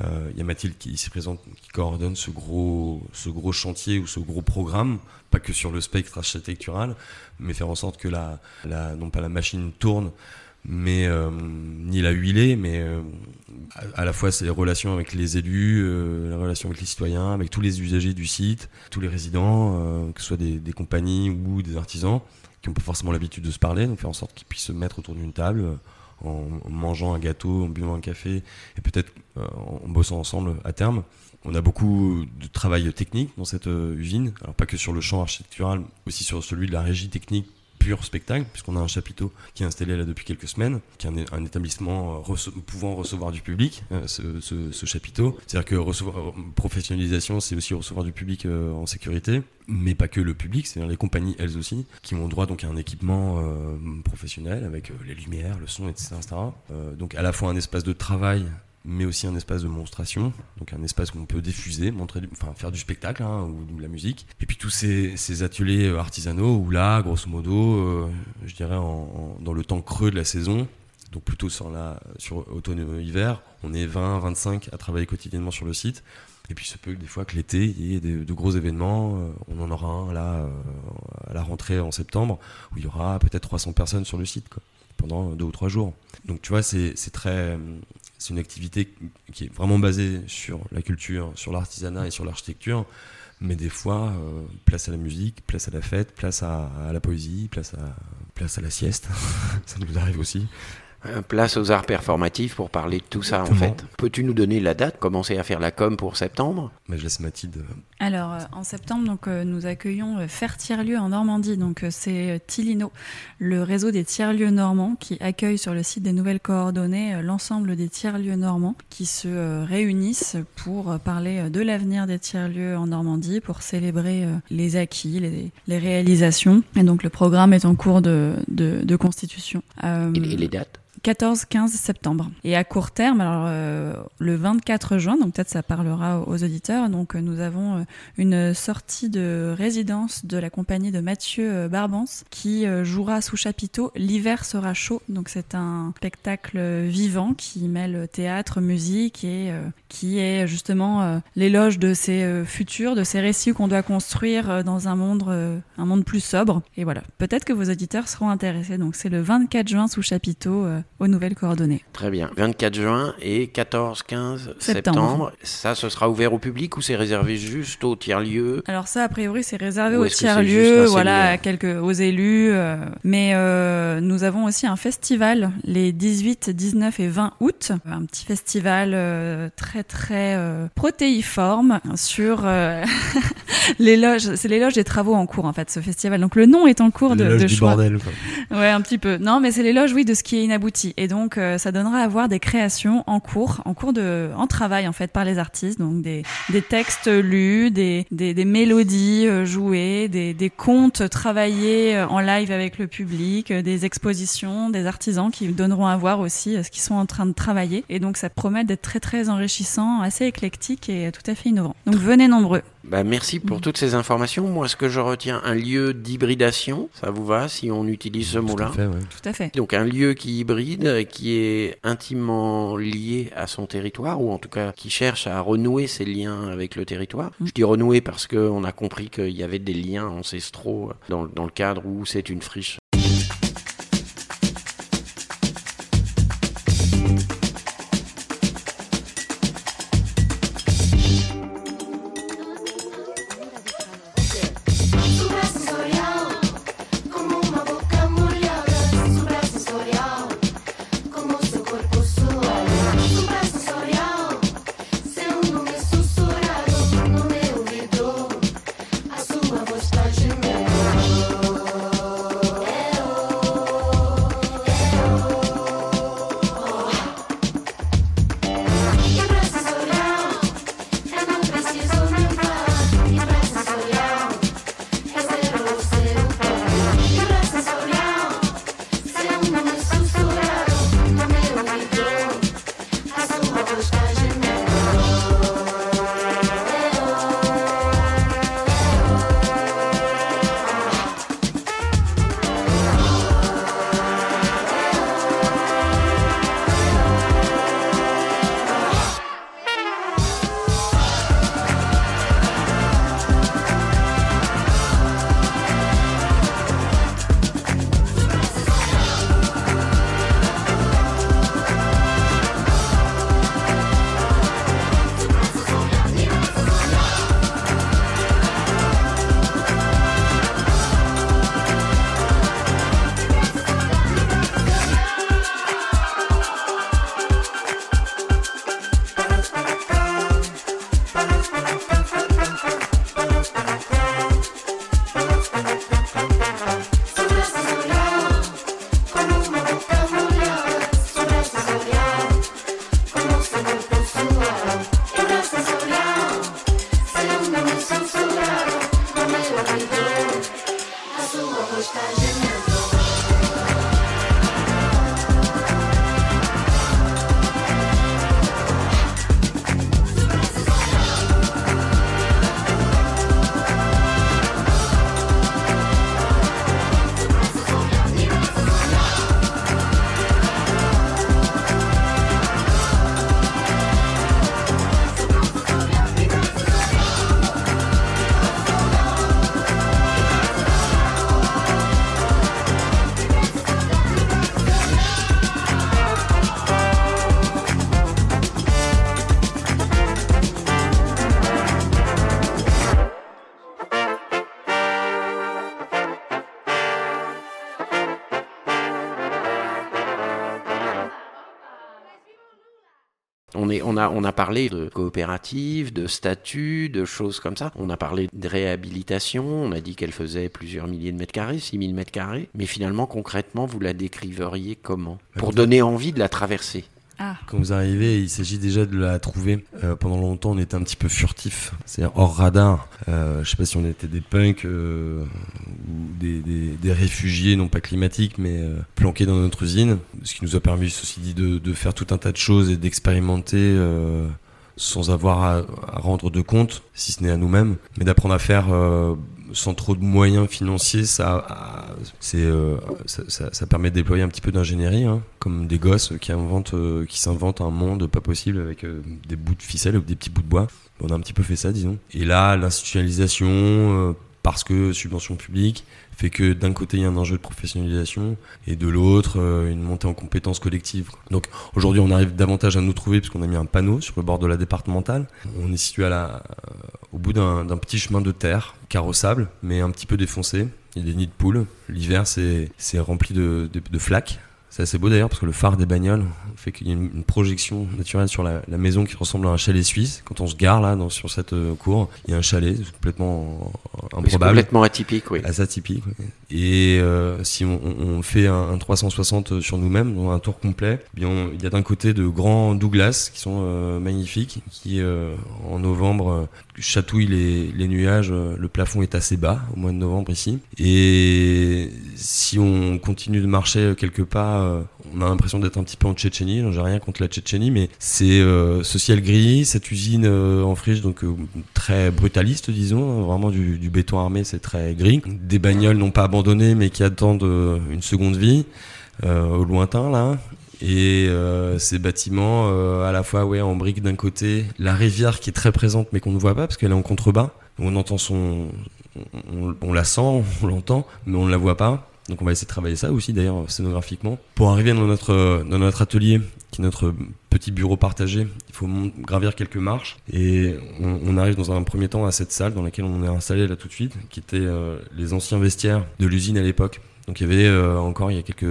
Il y a Mathilde qui ici présente, qui coordonne ce gros, ce gros chantier ou ce gros programme, pas que sur le spectre architectural, mais faire en sorte que la, non pas la machine tourne, mais euh, ni la huiler, mais euh, à, la fois les relations avec les élus, euh, la relation avec les citoyens, avec tous les usagers du site, tous les résidents, euh, que ce soit des, compagnies ou des artisans qui n'ont pas forcément l'habitude de se parler, donc faire en sorte qu'ils puissent se mettre autour d'une table en, mangeant un gâteau, en buvant un café et peut-être en bossant ensemble à terme. On a beaucoup de travail technique dans cette euh, usine, alors pas que sur le champ architectural, aussi sur celui de la régie technique pur spectacle, puisqu'on a un chapiteau qui est installé là depuis quelques semaines, qui est un, établissement pouvant recevoir du public, euh, ce, chapiteau. C'est-à-dire que recevoir, euh, professionnalisation, c'est aussi recevoir du public en sécurité, mais pas que le public, c'est-à-dire les compagnies elles aussi, qui ont droit donc à un équipement professionnel avec les lumières, le son, etc. donc à la fois un espace de travail mais aussi un espace de monstration, donc un espace où on peut diffuser, montrer, enfin faire du spectacle hein, ou de la musique. Et puis tous ces, ateliers euh, artisanaux où là, grosso modo, euh, je dirais dans le temps creux de la saison, donc plutôt sur la sur automne-hiver, on est 20-25 à travailler quotidiennement sur le site. Et puis, il se peut que des fois que l'été, il y ait de, gros événements. Euh, On en aura un là, euh, à la rentrée en septembre, où il y aura peut-être 300 personnes sur le site, pendant deux ou trois jours. Donc, tu vois, c'est très. C'est une activité qui est vraiment basée sur la culture, sur l'artisanat et sur l'architecture. Mais des fois, euh, place à la musique, place à la fête, place à, la poésie, place à, place à la sieste. (laughs) ça nous arrive aussi. Place aux arts performatifs pour parler de tout ça en fait. Peux-tu nous donner la date, commencer à faire la com pour septembre? Mais je laisse Mathilde. euh, Alors, euh, en septembre, donc, euh, nous accueillons Faire Tiers-Lieu en Normandie. Donc, c'est Tilino, le réseau des tiers-lieux normands, qui accueille sur le site des nouvelles coordonnées l'ensemble des tiers-lieux normands qui se réunissent pour parler de l'avenir des tiers-lieux en Normandie, pour célébrer les acquis, les, les réalisations. Et donc, le programme est en cours de, de, de constitution. Euh, et, et les dates? 14-15 septembre. Et à court terme, alors euh, le 24 juin, donc peut-être ça parlera aux auditeurs, donc euh, nous avons euh, une sortie de résidence de la compagnie de Mathieu euh, Barbance qui jouera sous chapiteau L'hiver sera chaud. Donc c'est un spectacle vivant qui mêle théâtre, musique et qui est justement l'éloge de ces futurs, de ces récits qu'on doit construire dans un monde, un monde plus sobre. Et voilà, peut-être que vos auditeurs seront intéressés. Donc c'est le 24 juin sous chapiteau aux nouvelles coordonnées. Très bien. 24 juin et 14-15 septembre. Septembre. Ça, ce sera ouvert au public ou c'est réservé juste aux tiers-lieux Alors ça, a priori, c'est réservé Ou aux est-ce que c'est tiers juste lieux, un voilà, séminaire à quelques aux élus. euh, mais euh, nous avons aussi un festival les 18, 19 et 20 août, un petit festival euh, très très euh, protéiforme sur euh, (laughs) l'éloge. C'est l'éloge des travaux en cours en fait, ce festival. Donc le nom est en cours de, L'éloge de du choix. bordel, quoi. Ouais, un petit peu. Non, mais c'est l'éloge, oui, de ce qui est inabouti. Et donc, euh, ça donnera à voir des créations en cours, en cours de, en travail en fait par les artistes. Donc des, des textes lus, des, des, des mélodies euh, jouées, des, des contes travaillés euh, en live avec le public, des expositions, des artisans qui donneront à voir aussi ce qu'ils sont en train de travailler. Et donc, ça promet d'être très très enrichissant, assez éclectique et tout à fait innovant. Donc, venez nombreux. Bah, merci pour toutes ces informations. Moi, ce que je retiens, un lieu d'hybridation, ça vous va si on utilise ce mot-là? ouais. Tout à fait. Donc un lieu qui hybride, qui est intimement lié à son territoire, ou en tout cas qui cherche à renouer ses liens avec le territoire? Je dis renouer parce qu'on a compris qu'il y avait des liens ancestraux dans, dans le cadre où c'est une friche On, a, on a parlé de coopératives, de statuts, de choses comme ça. On a parlé de réhabilitation, on a dit qu'elle faisait plusieurs milliers de mètres carrés, 6000 mètres carrés. Mais finalement, concrètement, vous la décriveriez comment? Pour donner envie de la traverser. Quand vous arrivez, il s'agit déjà de la trouver. Euh, pendant longtemps, on était un petit peu furtif, c'est-à-dire hors radar. Euh, je sais pas si on était des punks euh, ou des, réfugiés, non pas climatiques, mais euh, planqués dans notre usine. Ce qui nous a permis, ceci dit, de, faire tout un tas de choses et d'expérimenter sans avoir à, rendre de compte, si ce n'est à nous-mêmes, mais d'apprendre à faire sans trop de moyens financiers, ça, c'est, euh, ça, permet de déployer un petit peu d'ingénierie, hein, comme des gosses qui inventent, euh, qui s'inventent un monde pas possible avec euh, des bouts de ficelle ou des petits bouts de bois. On a un petit peu fait ça, disons. Et là, l'institutionnalisation, parce que subvention publique, fait que d'un côté il y a un enjeu de professionnalisation et de l'autre euh, une montée en compétences collectives. Donc aujourd'hui on arrive davantage à nous trouver parce qu'on a mis un panneau sur le bord de la départementale. On est situé euh, au bout d'un petit chemin de terre carrossable mais un petit peu défoncé. Il y a des nids de poules. L'hiver c'est rempli de flaques. C'est assez beau d'ailleurs parce que le phare des bagnoles fait qu'il y a une, une projection naturelle sur la, la maison qui ressemble à un chalet suisse. Quand on se gare là dans, sur cette euh, cour, il y a un chalet complètement euh, improbable. complètement atypique, oui. Assez atypique. oui. Et euh, si on, fait un, un 360 sur nous-mêmes, un tour complet, eh bien on- il y a d'un côté de grands Douglas qui sont euh, magnifiques, qui en novembre chatouillent les, les nuages. Le plafond est assez bas au mois de novembre ici. Et si on continue de marcher quelque part, euh, on a l'impression d'être un petit peu en Tchétchénie. J'ai rien contre la Tchétchénie, mais c'est euh, ce ciel gris, cette usine euh, en friche, donc très brutaliste, disons, hein, vraiment du, béton armé, c'est très gris. Des bagnoles non pas abandonnées, mais qui attendent une seconde vie au lointain là. Et ces bâtiments, à la fois ouais, en briques d'un côté, la rivière qui est très présente mais qu'on ne voit pas parce qu'elle est en contrebas. On entend son, on, on la sent, on l'entend, mais on ne la voit pas. Donc on va essayer de travailler ça aussi d'ailleurs scénographiquement. Pour arriver dans notre, dans notre atelier, qui est notre petit bureau partagé, il faut gravir quelques marches et on, on arrive dans un premier temps à cette salle dans laquelle on est installé là tout de suite, qui était euh, les anciens vestiaires de l'usine à l'époque. Donc il y avait euh, encore il y a quelques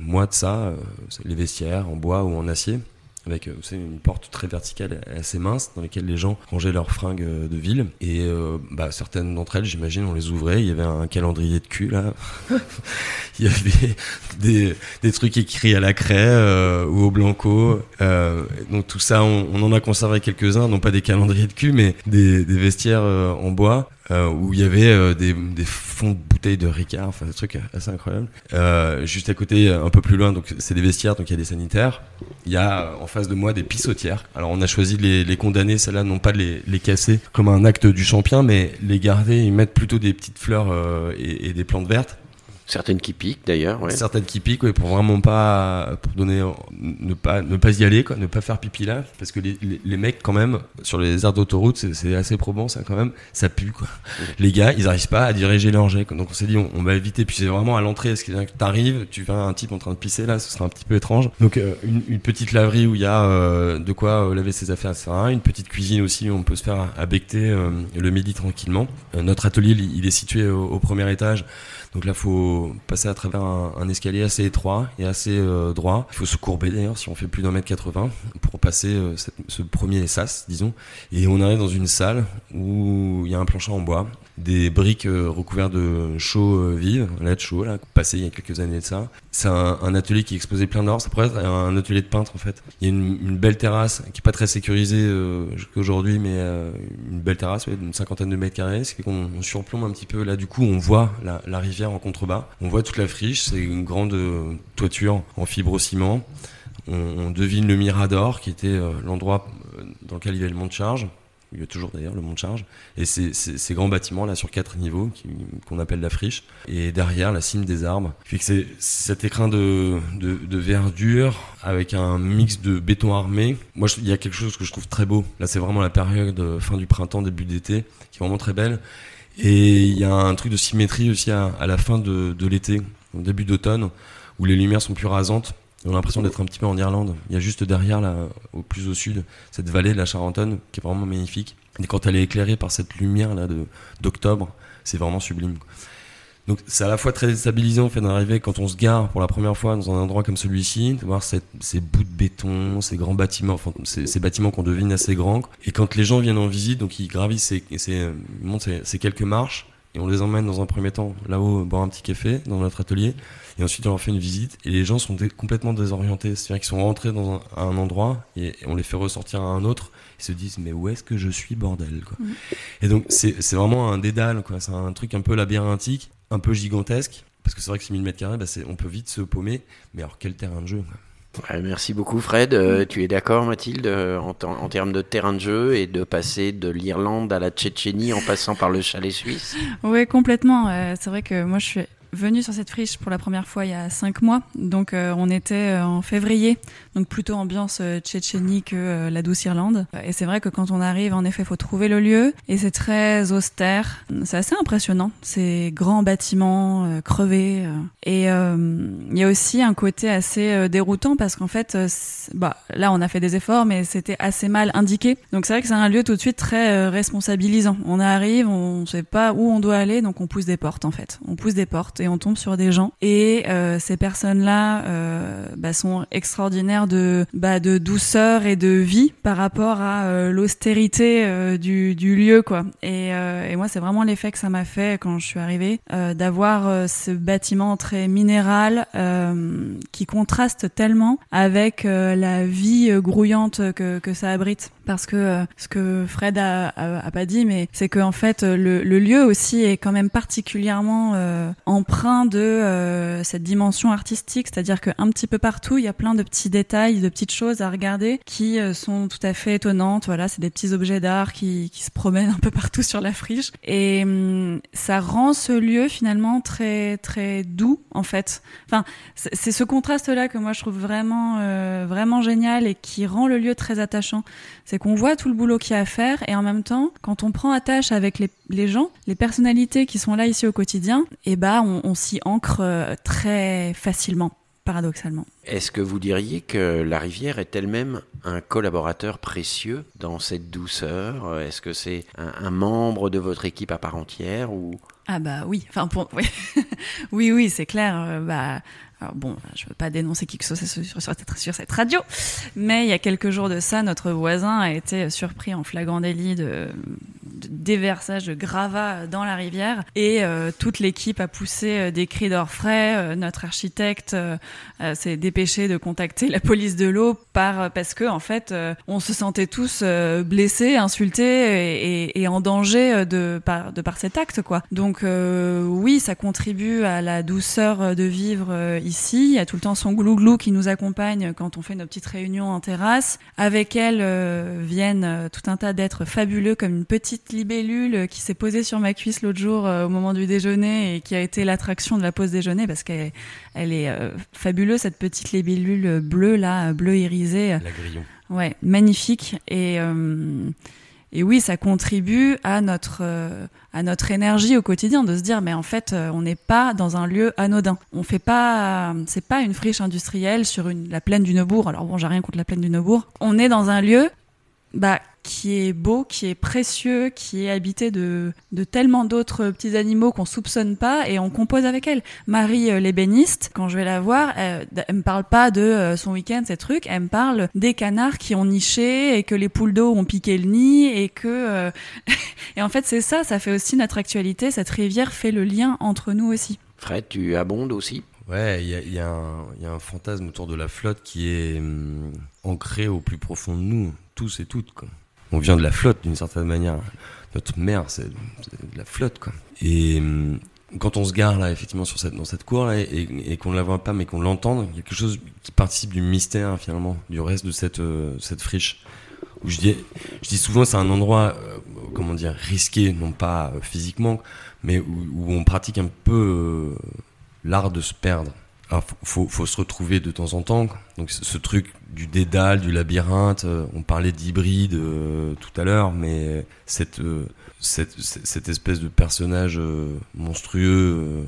mois de ça, euh, les vestiaires en bois ou en acier avec euh, vous savez, une porte très verticale assez mince dans lesquelles les gens rangeaient leurs fringues euh, de ville. Et euh, bah, certaines d'entre elles, j'imagine, on les ouvrait. Il y avait un calendrier de cul là. (laughs) il y avait des, des trucs écrits à la craie euh, ou au blanco. Euh, donc tout ça, on, on en a conservé quelques-uns, non pas des calendriers de cul, mais des, des vestiaires euh, en bois. Euh, où il y avait euh, des, des fonds de bouteilles de Ricard, enfin des trucs assez incroyables. Euh, juste à côté, un peu plus loin, donc c'est des vestiaires, donc il y a des sanitaires. Il y a euh, en face de moi des pissotières. Alors on a choisi de les, les condamner, celles-là, non pas de les, les casser comme un acte du champien, mais les garder et mettre plutôt des petites fleurs euh, et, et des plantes vertes. Certaines qui piquent d'ailleurs, ouais. Certaines qui piquent, ouais, pour vraiment pas, pour donner, ne pas, ne pas y aller, quoi, ne pas faire pipi là, parce que les, les, les mecs quand même sur les aires d'autoroute, c'est, assez probant, ça quand même, ça pue quoi. Les gars, ils arrivent pas à diriger leur jet, quoi. donc on s'est dit on, on va éviter, puis c'est vraiment à l'entrée, ce qui est que t'arrives, tu vois un type en train de pisser là, ce sera un petit peu étrange. Donc euh, une, une petite laverie où il y a euh, de quoi euh, laver ses affaires, etc. Une petite cuisine aussi où on peut se faire abecter euh, le midi tranquillement. Euh, notre atelier, il, il est situé au, au premier étage. Donc là, faut passer à travers un, escalier assez étroit et assez euh, droit. Il faut se courber d'ailleurs si on fait plus d'un mètre 80 pour passer euh, ce premier sas, disons. Et on arrive dans une salle où il y a un plancher en bois, des briques euh, recouvertes de chaux euh, vives, là de chaux, là, passé il y a quelques années de ça. C'est un, atelier qui exposé plein d'or. Ça pourrait être un atelier de peintre en fait. Il y a une, belle terrasse qui est pas très sécurisée euh, jusqu'aujourd'hui, mais euh, une belle terrasse d'une cinquantaine de mètres carrés. Ce qui qu'on on surplombe un petit peu. Là, du coup, on voit la, rivière en contrebas. On voit toute la friche. C'est une grande toiture en fibre-ciment. On, on devine le Mirador, qui était l'endroit dans lequel il y avait le de charge. Il y a toujours d'ailleurs le mont de charge. Et ces, grands bâtiments là sur quatre niveaux qu'on appelle la friche. Et derrière la cime des arbres. Fait que c'est cet écrin de, de, de verdure avec un mix de béton armé. Moi il y a quelque chose que je trouve très beau. Là c'est vraiment la période euh, fin du printemps, début d'été, qui est vraiment très belle. Et il y a un truc de symétrie aussi à, à la fin de, de l'été, au début d'automne, où les lumières sont plus rasantes. On a l'impression d'être un petit peu en Irlande. Il y a juste derrière, là, au plus au sud, cette vallée de la Charentonne qui est vraiment magnifique. Et quand elle est éclairée par cette lumière là d'octobre, c'est vraiment sublime. Donc c'est à la fois très déstabilisant en fait d'arriver quand on se gare pour la première fois dans un endroit comme celui-ci, de voir ces bouts de béton, ces grands bâtiments, enfin ces, bâtiments qu'on devine assez grands. Et quand les gens viennent en visite, donc ils gravissent ces quelques marches et on les emmène dans un premier temps là-haut boire un petit café dans notre atelier. Et ensuite on leur fait une visite et les gens sont complètement désorientés. C'est-à-dire qu'ils sont rentrés dans un, à un endroit et, on les fait ressortir à un autre. Ils se disent mais où est-ce que je suis bordel quoi. Mm. Et donc c'est c'est vraiment un dédale quoi. C'est un truc un peu labyrinthique, un peu gigantesque. Parce que c'est vrai que 6000 mètres carrés, bah, on peut vite se paumer. Mais alors quel terrain de jeu quoi. Ouais, merci beaucoup Fred. Euh, tu es d'accord Mathilde euh, en termes de terrain de jeu et de passer de l'Irlande à la Tchétchénie en passant par le chalet suisse? Oui, complètement. Euh, c'est vrai que moi, je suis venue sur cette friche pour la première fois il y a cinq mois. Donc, euh, on était euh, en février, donc plutôt ambiance euh, Tchétchénie que la douce Irlande. Et c'est vrai que quand on arrive, en effet, faut trouver le lieu. Et c'est très austère. C'est assez impressionnant. Ces grands bâtiments crevés. Et il y a aussi un côté assez déroutant parce qu'en fait, bah, là, on a fait des efforts, mais c'était assez mal indiqué. Donc, c'est vrai que c'est un lieu tout de suite très responsabilisant. On arrive, on sait pas où on doit aller, donc on pousse des portes en fait. On pousse des portes et on tombe sur des gens. Et euh, ces personnes-là euh, bah, sont extraordinaires de, bah, de douceur et de vie par rapport à euh, l'austérité euh, du, du lieu, quoi. Et, euh, et moi, c'est vraiment l'effet que ça m'a fait quand je suis arrivée, d'avoir ce bâtiment très minéral qui contraste tellement avec la vie grouillante que, que ça abrite. Parce que euh, ce que Fred a, a, a pas dit, mais c'est que en fait le, le lieu aussi est quand même particulièrement euh, empreint de euh, cette dimension artistique, c'est-à-dire qu'un petit peu partout il y a plein de petits détails, de petites choses à regarder qui euh, sont tout à fait étonnantes. Voilà, c'est des petits objets d'art qui, qui se promènent un peu partout sur la friche et hum, ça rend ce lieu finalement très très doux en fait. Enfin, c'est ce contraste-là que moi je trouve vraiment euh, vraiment génial et qui rend le lieu très attachant. C'est qu'on voit tout le boulot qu'il y a à faire et en même temps, quand on prend attache avec les, les gens, les personnalités qui sont là ici au quotidien, et bah on, on s'y ancre euh, très facilement, paradoxalement. Est-ce que vous diriez que la rivière est elle-même un collaborateur précieux dans cette douceur? Est-ce que c'est un, un membre de votre équipe à part entière ou? Ah bah oui, enfin pour oui, (laughs) oui, oui c'est clair. euh, bah alors bon, je veux pas dénoncer qui que ce soit sur, cette, radio, mais il y a quelques jours de ça, notre voisin a été surpris en flagrant délit de, déversage de gravats dans la rivière et euh, toute l'équipe a poussé euh, des cris d'orfraie. Euh, notre architecte s'est dépêché de contacter la police de l'eau par parce que en fait on se sentait tous blessés, insultés et, en danger de par de par cet acte quoi. Donc oui, ça contribue à la douceur de vivre ici. Il y a tout le temps son glouglou qui nous accompagne quand on fait nos petites réunions en terrasse. Avec elle euh, viennent euh, tout un tas d'êtres fabuleux comme une petite libellule qui s'est posée sur ma cuisse l'autre jour euh, au moment du déjeuner et qui a été l'attraction de la pause déjeuner parce qu'elle elle est fabuleuse cette petite libellule bleue là, bleu irisé. La grillon. Ouais, magnifique et et oui, ça contribue à notre euh, à notre énergie au quotidien de se dire mais en fait euh, on n'est pas dans un lieu anodin. On fait pas c'est pas une friche industrielle sur une la plaine du Neubourg. Alors bon, j'ai rien contre la plaine du Neubourg. On est dans un lieu bah qui est beau, qui est précieux, qui est habité de, de tellement d'autres petits animaux qu'on soupçonne pas et on compose avec elle. Marie euh, l'ébéniste, quand je vais la voir, elle, elle me parle pas de euh, son week-end, ces trucs, elle me parle des canards qui ont niché et que les poules d'eau ont piqué le nid et que euh, (laughs) et en fait c'est ça, ça fait aussi notre actualité. Cette rivière fait le lien entre nous aussi. Fred, tu abondes aussi? Ouais, il y y y a un fantasme autour de la flotte qui est hum, ancré au plus profond de nous, tous et toutes. Quoi. On vient de la flotte d'une certaine manière. Notre mère, c'est c'est de la flotte. Quoi. Et hum, quand on se gare là, effectivement, sur cette, dans cette cour là, et, et qu'on ne la voit pas, mais qu'on l'entende, il y a quelque chose qui participe du mystère finalement, du reste de cette, euh, cette friche. Où je dis, je dis souvent, c'est un endroit, euh, comment dire, risqué, non pas euh, physiquement, mais où, où on pratique un peu euh, l'art de se perdre. Alors, faut, faut, se retrouver de temps en temps. Donc, ce, truc du dédale, du labyrinthe, euh, on parlait d'hybride euh, tout à l'heure, mais cette, euh, cette, cette, cette espèce de personnage euh, monstrueux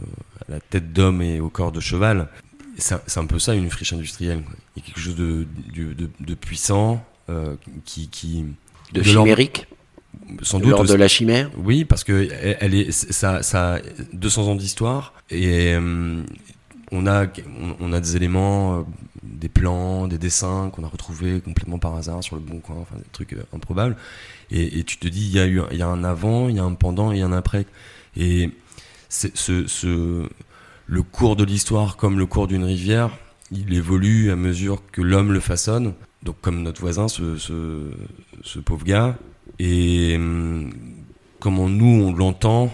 à la tête d'homme et au corps de cheval, c'est un- peu ça une friche industrielle. quoi. Il y a quelque chose de, de, de, de puissant, qui, qui De chimérique sans doute Lors de la chimère Oui, parce que elle est, ça, ça a 200 ans d'histoire et euh, on a, on, a des éléments, euh, des plans, des dessins qu'on a retrouvés complètement par hasard sur le bon coin, enfin des trucs euh, improbables. Et, et tu te dis, il y a eu, il y a un avant, il y a un pendant, et un après. Et ce, ce, le cours de l'histoire, comme le cours d'une rivière, il évolue à mesure que l'homme le façonne. Donc comme notre voisin, ce, ce, ce pauvre gars, et hum, comment nous on l'entend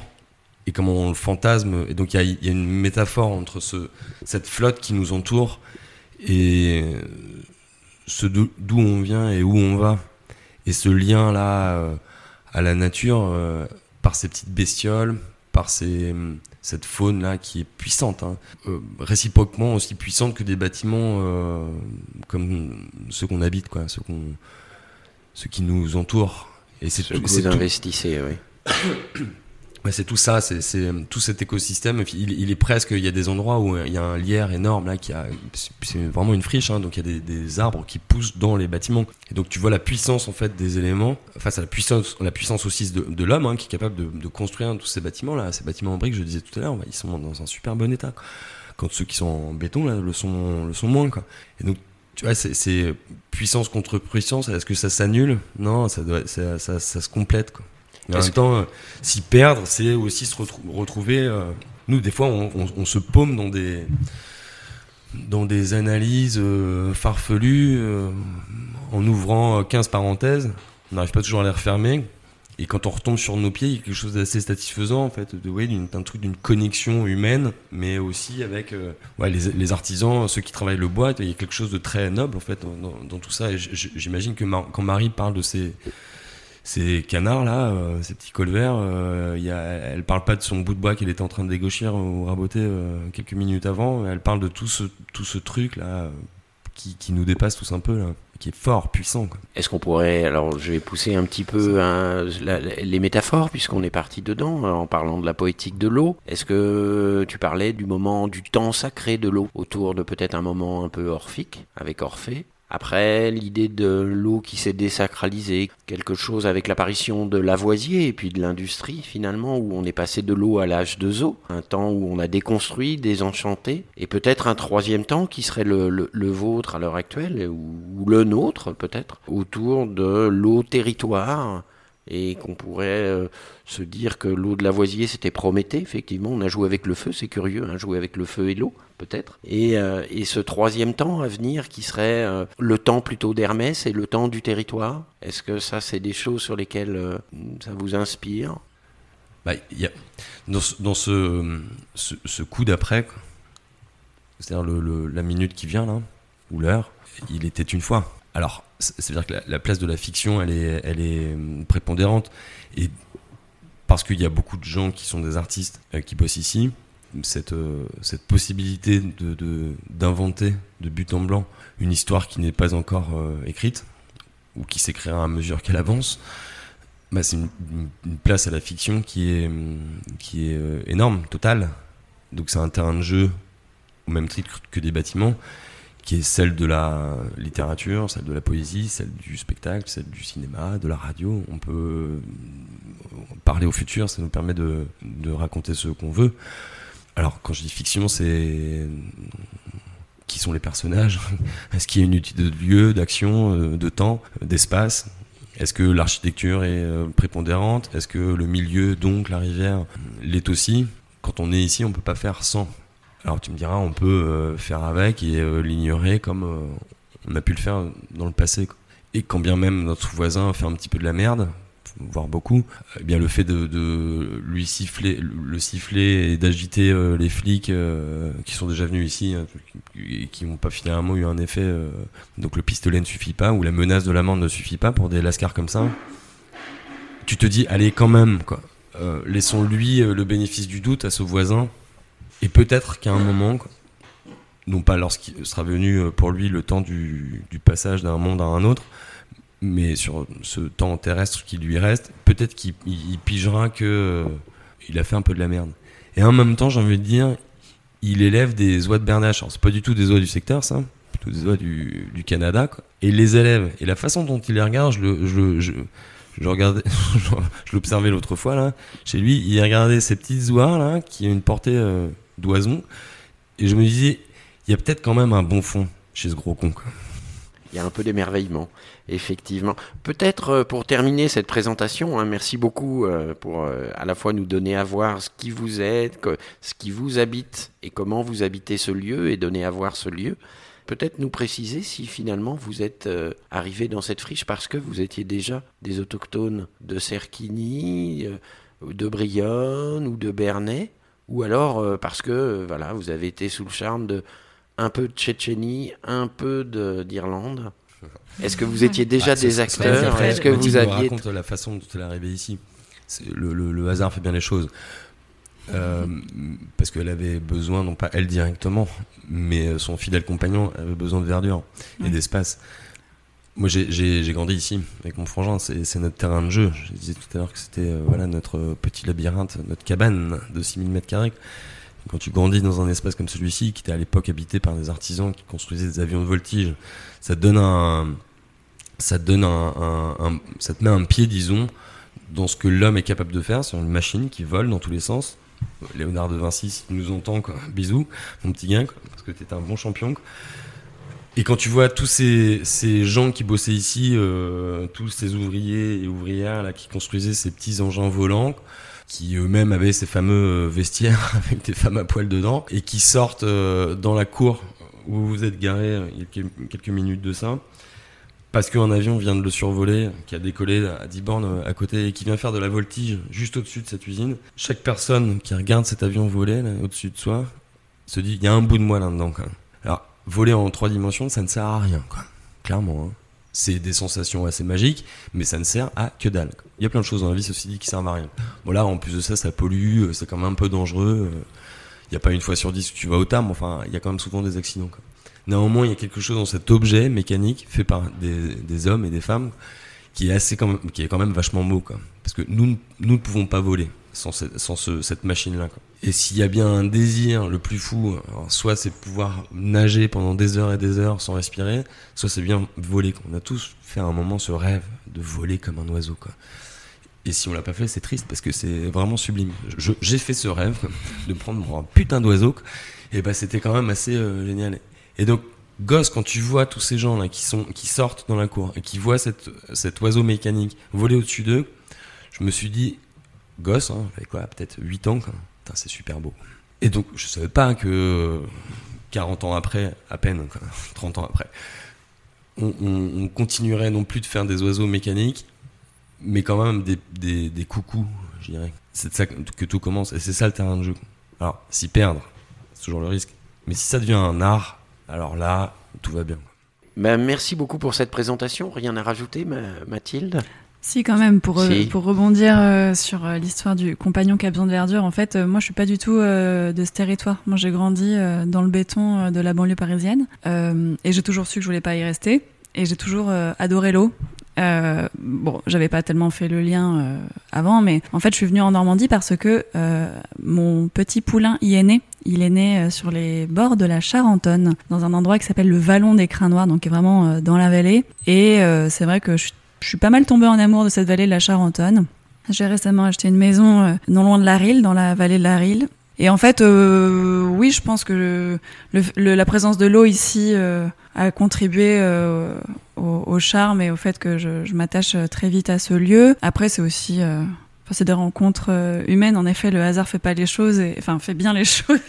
et comment on le fantasme. Et donc il y y a une métaphore entre ce, cette flotte qui nous entoure et ce d'où on vient et où on va. Et ce lien là euh, à la nature euh, par ces petites bestioles, par ces, hum, cette faune là qui est puissante, hein. Euh, réciproquement aussi puissante que des bâtiments comme ceux qu'on habite, quoi, ceux, qu'on, ceux qui nous entourent. Et c'est tout- vous investissez, oui. (coughs) Ouais, c'est tout ça, c'est, c'est tout cet écosystème. Il, il est presque, il y a des endroits où il y a un lierre énorme là qui a, c'est vraiment une friche, hein, donc il y a des, des arbres qui poussent dans les bâtiments. Et donc tu vois la puissance en fait des éléments face à la puissance, la puissance aussi de, de l'homme hein, qui est capable de, de construire tous ces bâtiments là, ces bâtiments en briques. Je disais tout à l'heure, bah, ils sont dans un super bon état. Quand ceux qui sont en béton là le sont, le sont moins quoi. Et donc tu vois, c'est, puissance contre puissance. Est-ce que ça s'annule? Non, ça, doit, ça, ça, ça se complète quoi. En même temps, euh, s'y perdre, c'est aussi se retrou- retrouver. euh, nous, des fois, on, on- on se paume dans des dans des analyses euh, farfelues en ouvrant euh, 15 parenthèses. On n'arrive pas toujours à les refermer. Et quand on retombe sur nos pieds, il y a quelque chose d'assez satisfaisant, en fait, de, ouais, d'un truc d'une connexion humaine, mais aussi avec euh, les, artisans, ceux qui travaillent le bois. Il y a quelque chose de très noble, en fait, dans, tout ça. J'imagine que quand Marie parle de ces, ces canards là, euh, ces petits colverts, euh, y elle parle pas de son bout de bois qu'elle était en train de dégauchir ou raboter euh, quelques minutes avant. Elle parle de tout ce, tout ce truc là euh, qui, nous dépasse tous un peu qui est fort, puissant. Quoi. Est-ce qu'on pourrait, alors je vais pousser un petit peu hein, la- les métaphores, puisqu'on est parti dedans, euh, en parlant de la poétique de l'eau. Est-ce que tu parlais du moment, du temps sacré de l'eau, autour de peut-être un moment un peu orphique, avec Orphée après, l'idée de l'eau qui s'est désacralisée, quelque chose avec l'apparition de Lavoisier et puis de l'industrie finalement, où on est passé de l'eau à l'âge de zoo, un temps où on a déconstruit, désenchanté, et peut-être un troisième temps qui serait le vôtre à l'heure actuelle, ou, ou le nôtre peut-être, autour de l'eau territoire, et qu'on pourrait euh, se dire que l'eau de Lavoisier c'était Prométhée, effectivement, on a joué avec le feu, c'est curieux, hein, jouer avec le feu et l'eau peut-être. Et, euh, ce troisième temps à venir qui serait euh, le temps plutôt d'Hermès et le temps du territoire, est-ce que ça c'est des choses sur lesquelles ça vous inspire? Bah, y dans ce, coup d'après, c'est-à-dire la minute qui vient là, ou l'heure, il était une fois. Alors, c'est- c'est-à-dire que la, la place de la fiction, elle est, elle est hum, prépondérante. Et parce qu'il y a beaucoup de gens qui sont des artistes euh, qui bossent ici, cette, euh, cette possibilité de, de- d'inventer de but en blanc une histoire qui n'est pas encore euh, écrite, ou qui s'écrira à mesure qu'elle avance, bah, c'est une, une- place à la fiction qui est, hum, qui est énorme, totale. Donc c'est un terrain de jeu au même titre que des bâtiments, qui est celle de la littérature, celle de la poésie, celle du spectacle, celle du cinéma, de la radio. On peut euh, parler au futur, ça nous permet de, raconter ce qu'on veut. Alors quand je dis fiction, c'est qui sont les personnages? (laughs) Est-ce qu'il y a une unité de lieu, d'action, euh, de temps, euh, d'espace? Est-ce que l'architecture est prépondérante? Est-ce que le milieu, donc la rivière, l'est aussi? Quand on est ici, on peut pas faire sans. Alors tu me diras, on peut euh, faire avec et euh, l'ignorer comme euh, on a pu le faire dans le passé. Et quand bien même notre voisin fait un petit peu de la merde, voire beaucoup, eh bien le fait de, lui siffler, le siffler et d'agiter les flics qui sont déjà venus ici hein, et qui n'ont pas finalement eu un effet. donc le pistolet ne suffit pas ou la menace de l'amende ne suffit pas pour des lascars comme ça. Tu te dis, allez quand même, quoi. Laissons-lui euh, le bénéfice du doute à ce voisin et peut-être qu'à un moment, non pas lorsqu'il sera venu euh, pour lui le temps du, passage d'un monde à un autre, mais sur ce temps terrestre qui lui reste, peut-être qu'il il- il pigera que euh, il a fait un peu de la merde. Et en même temps, j'ai envie de dire, il élève des oies de Bernache. Alors, c'est pas du tout des oies du secteur, ça, plutôt des oies du, Canada. quoi. Et il les élève. Et la façon dont il les regarde, je je, je, je regardais, (laughs) je l'observais l'autre fois là, chez lui, il regardait ces petites oies là qui ont une portée euh, d'oison, et je me disais, il y a peut-être quand même un bon fond chez ce gros con. Il y a un peu d'émerveillement, effectivement. Peut-être euh, pour terminer cette présentation, hein, merci beaucoup euh, pour euh, à la fois nous donner à voir ce qui vous êtes, ce qui vous habite et comment vous habitez ce lieu et donner à voir ce lieu. Peut-être nous préciser si finalement vous êtes arrivé dans cette friche parce que vous étiez déjà des autochtones de Cerquigny, ou de Brionne ou de Bernay, ou alors euh, parce que euh, voilà vous avez été sous le charme de un peu de Tchétchénie, un peu de- d'Irlande. Est-ce que vous étiez déjà Ah, des acteurs Est-ce que vous aviez raconte la façon dont elle est arrivée ici. Le, le- le hasard fait bien les choses. Euh, parce qu'elle avait besoin, non pas elle directement, mais euh, son fidèle compagnon avait besoin de verdure et d'espace. Moi, j'ai- grandi ici avec mon frangin, c'est notre terrain de jeu. Je disais tout à l'heure que c'était euh, voilà, notre petit labyrinthe, notre cabane de 6000 mètres carrés. Quand tu grandis dans un espace comme celui-ci, qui était à l'époque habité par des artisans qui construisaient des avions de voltige, ça te donne un, ça te donne un, ça te met un pied, disons, dans ce que l'homme est capable de faire sur une machine qui vole dans tous les sens. Léonard de Vinci, tu nous entends, quoi, bisous, mon petit quoi, parce que t'es un bon champion. Et quand tu vois tous ces, ces gens qui bossaient ici, euh, tous ces ouvriers et ouvrières là, qui construisaient ces petits engins volants, qui eux-mêmes avaient ces fameux euh, vestiaires (laughs) avec des femmes à poil dedans, et qui sortent euh, dans la cour où vous êtes garé euh, il y a quel- quelques minutes de ça, parce qu'un avion vient de le survoler, qui a décollé à 10 bornes à côté et qui vient faire de la voltige juste au-dessus de cette usine. Chaque personne qui regarde cet avion voler au-dessus de soi se dit il y a un bout de moi là-dedans. Alors, voler en trois dimensions, ça ne sert à rien, quoi. clairement. hein. C'est des sensations assez magiques, mais ça ne sert à que dalle. Il y a plein de choses dans la vie, ceci dit, qui servent à rien. Bon, là, en plus de ça, ça pollue, euh, c'est quand même un peu dangereux. euh, Il n'y a pas une fois sur dix que tu vas au terme, enfin, il y a quand même souvent des accidents. Néanmoins, il y a quelque chose dans cet objet mécanique fait par des, des hommes et des femmes qui est assez quand même, qui est quand même vachement beau, quoi. Parce que nous, nous ne pouvons pas voler sans, ce- sans ce- cette machine-là. Et s'il y a bien un désir le plus fou, soit c'est pouvoir nager pendant des heures et des heures sans respirer, soit c'est bien voler. On a tous fait à un moment ce rêve de voler comme un oiseau, quoi. Et si on l'a pas fait, c'est triste parce que c'est vraiment sublime. J'ai fait ce rêve de prendre mon putain d'oiseau, et bah c'était quand même assez euh, génial. Et donc, gosse, quand tu vois tous ces gens là qui sortent dans la cour et qui voient cette, cet oiseau mécanique voler au-dessus d'eux, je me suis dit, gosse, hein, j'avais quoi, peut-être 8 ans, quoi. Putain, c'est super beau. Et donc, je savais pas que euh, 40 ans après, à peine, quoi, (laughs) 30 ans après, on, on- on continuerait non plus de faire des oiseaux mécaniques, mais quand même des, coucous, je dirais. C'est de ça que, tout commence, et c'est ça le terrain de jeu. Alors, s'y perdre, c'est toujours le risque. Mais si ça devient un art, alors là, tout va bien. Ben, merci beaucoup pour cette présentation. Rien à rajouter, Ma- Mathilde? Si, quand même, pour, euh, Si. pour rebondir euh, sur euh, l'histoire du compagnon qui a besoin de verdure, en fait, euh, moi, je suis pas du tout de ce territoire. Moi, j'ai grandi dans le béton de la banlieue parisienne et j'ai toujours su que je voulais pas y rester et j'ai toujours adoré l'eau. Bon, j'avais pas tellement fait le lien avant, mais en fait, je suis venue en Normandie parce que mon petit poulain y est né. Il est né sur les bords de la Charentonne, dans un endroit qui s'appelle le Vallon des Crins Noirs, donc qui est vraiment dans la vallée. Et c'est vrai que je, suis- je suis pas mal tombée en amour de cette vallée de la Charentonne. J'ai récemment acheté une maison euh, non loin de la Rille, dans la vallée de la Rille. Et en fait, euh, oui, je pense que la présence de l'eau ici euh, a contribué au, charme et au fait que je, m'attache très vite à ce lieu. Après, c'est aussi, enfin, c'est des rencontres humaines. En effet, le hasard fait pas les choses, enfin, fait bien les (laughs) choses.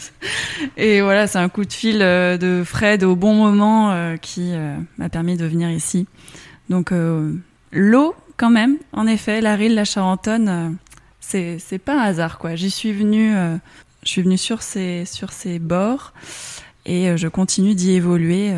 Et voilà, c'est un coup de fil de Fred au bon moment qui m'a permis de venir ici. Donc, l'eau, quand même, en effet, la Rille, la Charentonne, euh, c'est pas un hasard, quoi. J'y suis venue, euh, je suis venue sur ces, sur ces bords et euh, je continue d'y évoluer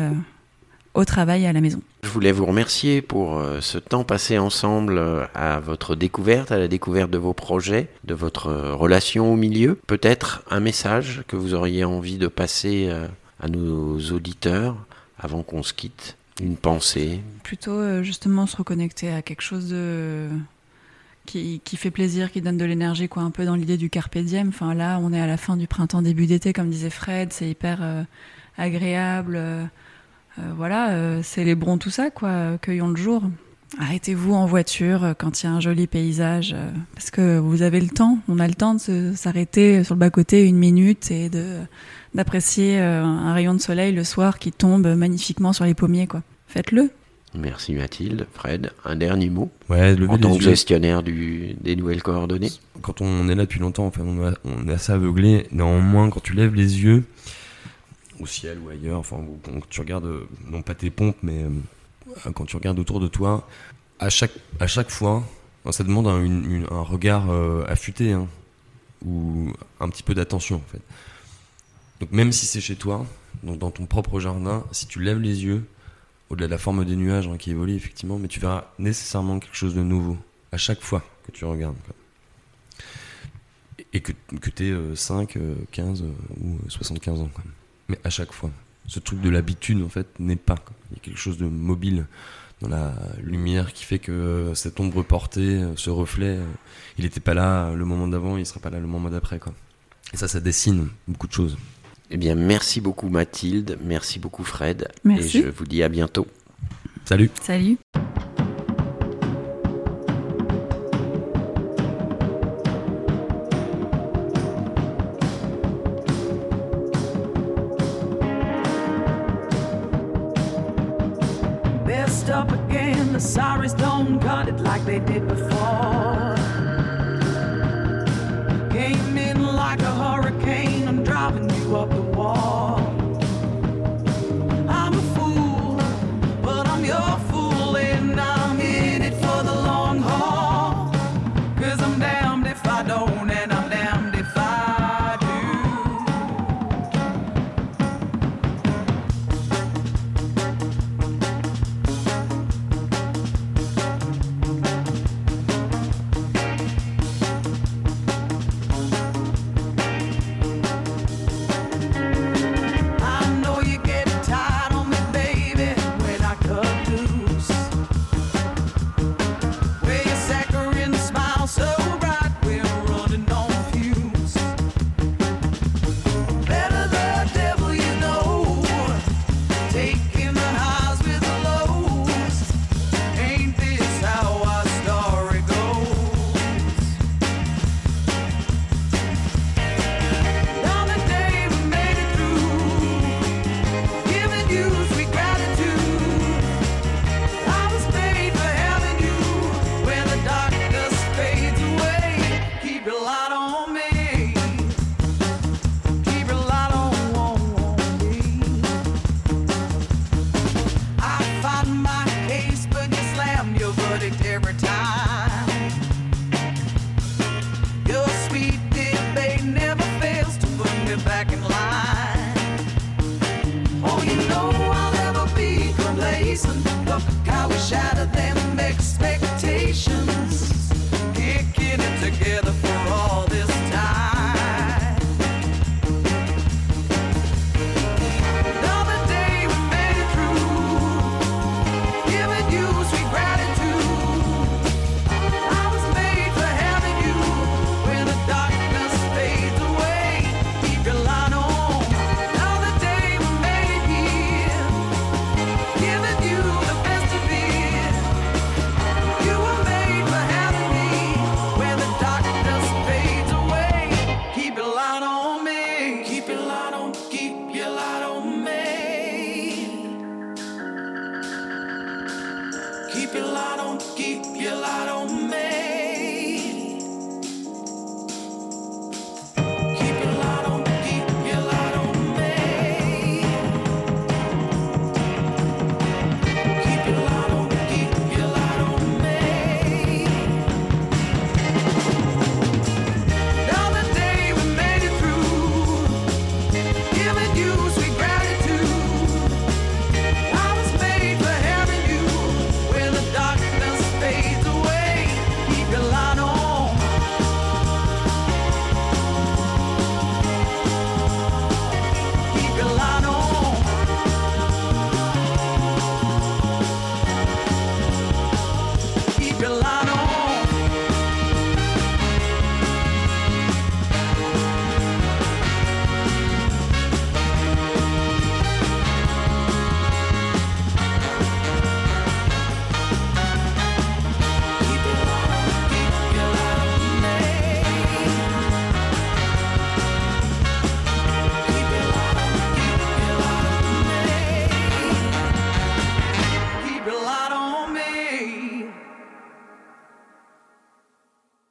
au travail et à la maison. Je voulais vous remercier pour ce temps passé ensemble à votre découverte, à la découverte de vos projets, de votre relation au milieu. Peut-être un message que vous auriez envie de passer à nos auditeurs avant qu'on se quitte. Une pensée. Plutôt euh, justement se reconnecter à quelque chose de qui, qui fait plaisir, qui donne de l'énergie, quoi, un peu dans l'idée du carpe là, on est à la fin du printemps, début d'été, comme disait Fred, c'est hyper euh, agréable. euh, euh, voilà, euh, célébrons tout ça, quoi, cueillons le jour. Arrêtez-vous en voiture euh, quand il y a un joli paysage, euh, parce que vous avez le temps. On a le temps de se- s'arrêter sur le bas-côté une minute et de d'apprécier euh, un rayon de soleil le soir qui tombe magnifiquement sur les pommiers. Quoi. Faites-le. Merci Mathilde. Fred, un dernier mot Ouais, En tant que gestionnaire du, des nouvelles coordonnées Quand on est là depuis longtemps, enfin, on, a- on est assez aveuglé. Néanmoins, quand tu lèves les yeux au ciel ou ailleurs, enfin, quand tu regardes, non pas tes pompes, mais euh, quand tu regardes autour de toi, à chaque, à chaque fois, ça demande un, regard euh, affûté hein, ou un petit peu d'attention en fait. Donc même si c'est chez toi, donc dans ton propre jardin, si tu lèves les yeux, au-delà de la forme des nuages hein, qui évolue effectivement, mais tu verras nécessairement quelque chose de nouveau à chaque fois que tu regardes. Et que, tu aies 5, 15 euh, ou 75 ans. quoi. Mais à chaque fois. Ce truc de l'habitude, en fait, n'est pas. quoi. Il y a quelque chose de mobile dans la lumière qui fait que euh, cette ombre portée, euh, ce reflet, euh, il n'était pas là le moment d'avant, il sera pas là le moment d'après. quoi. Et ça, ça dessine beaucoup de choses. Eh bien, merci beaucoup Mathilde, merci beaucoup Fred. Merci. Et je vous dis à bientôt. Salut. Salut. life.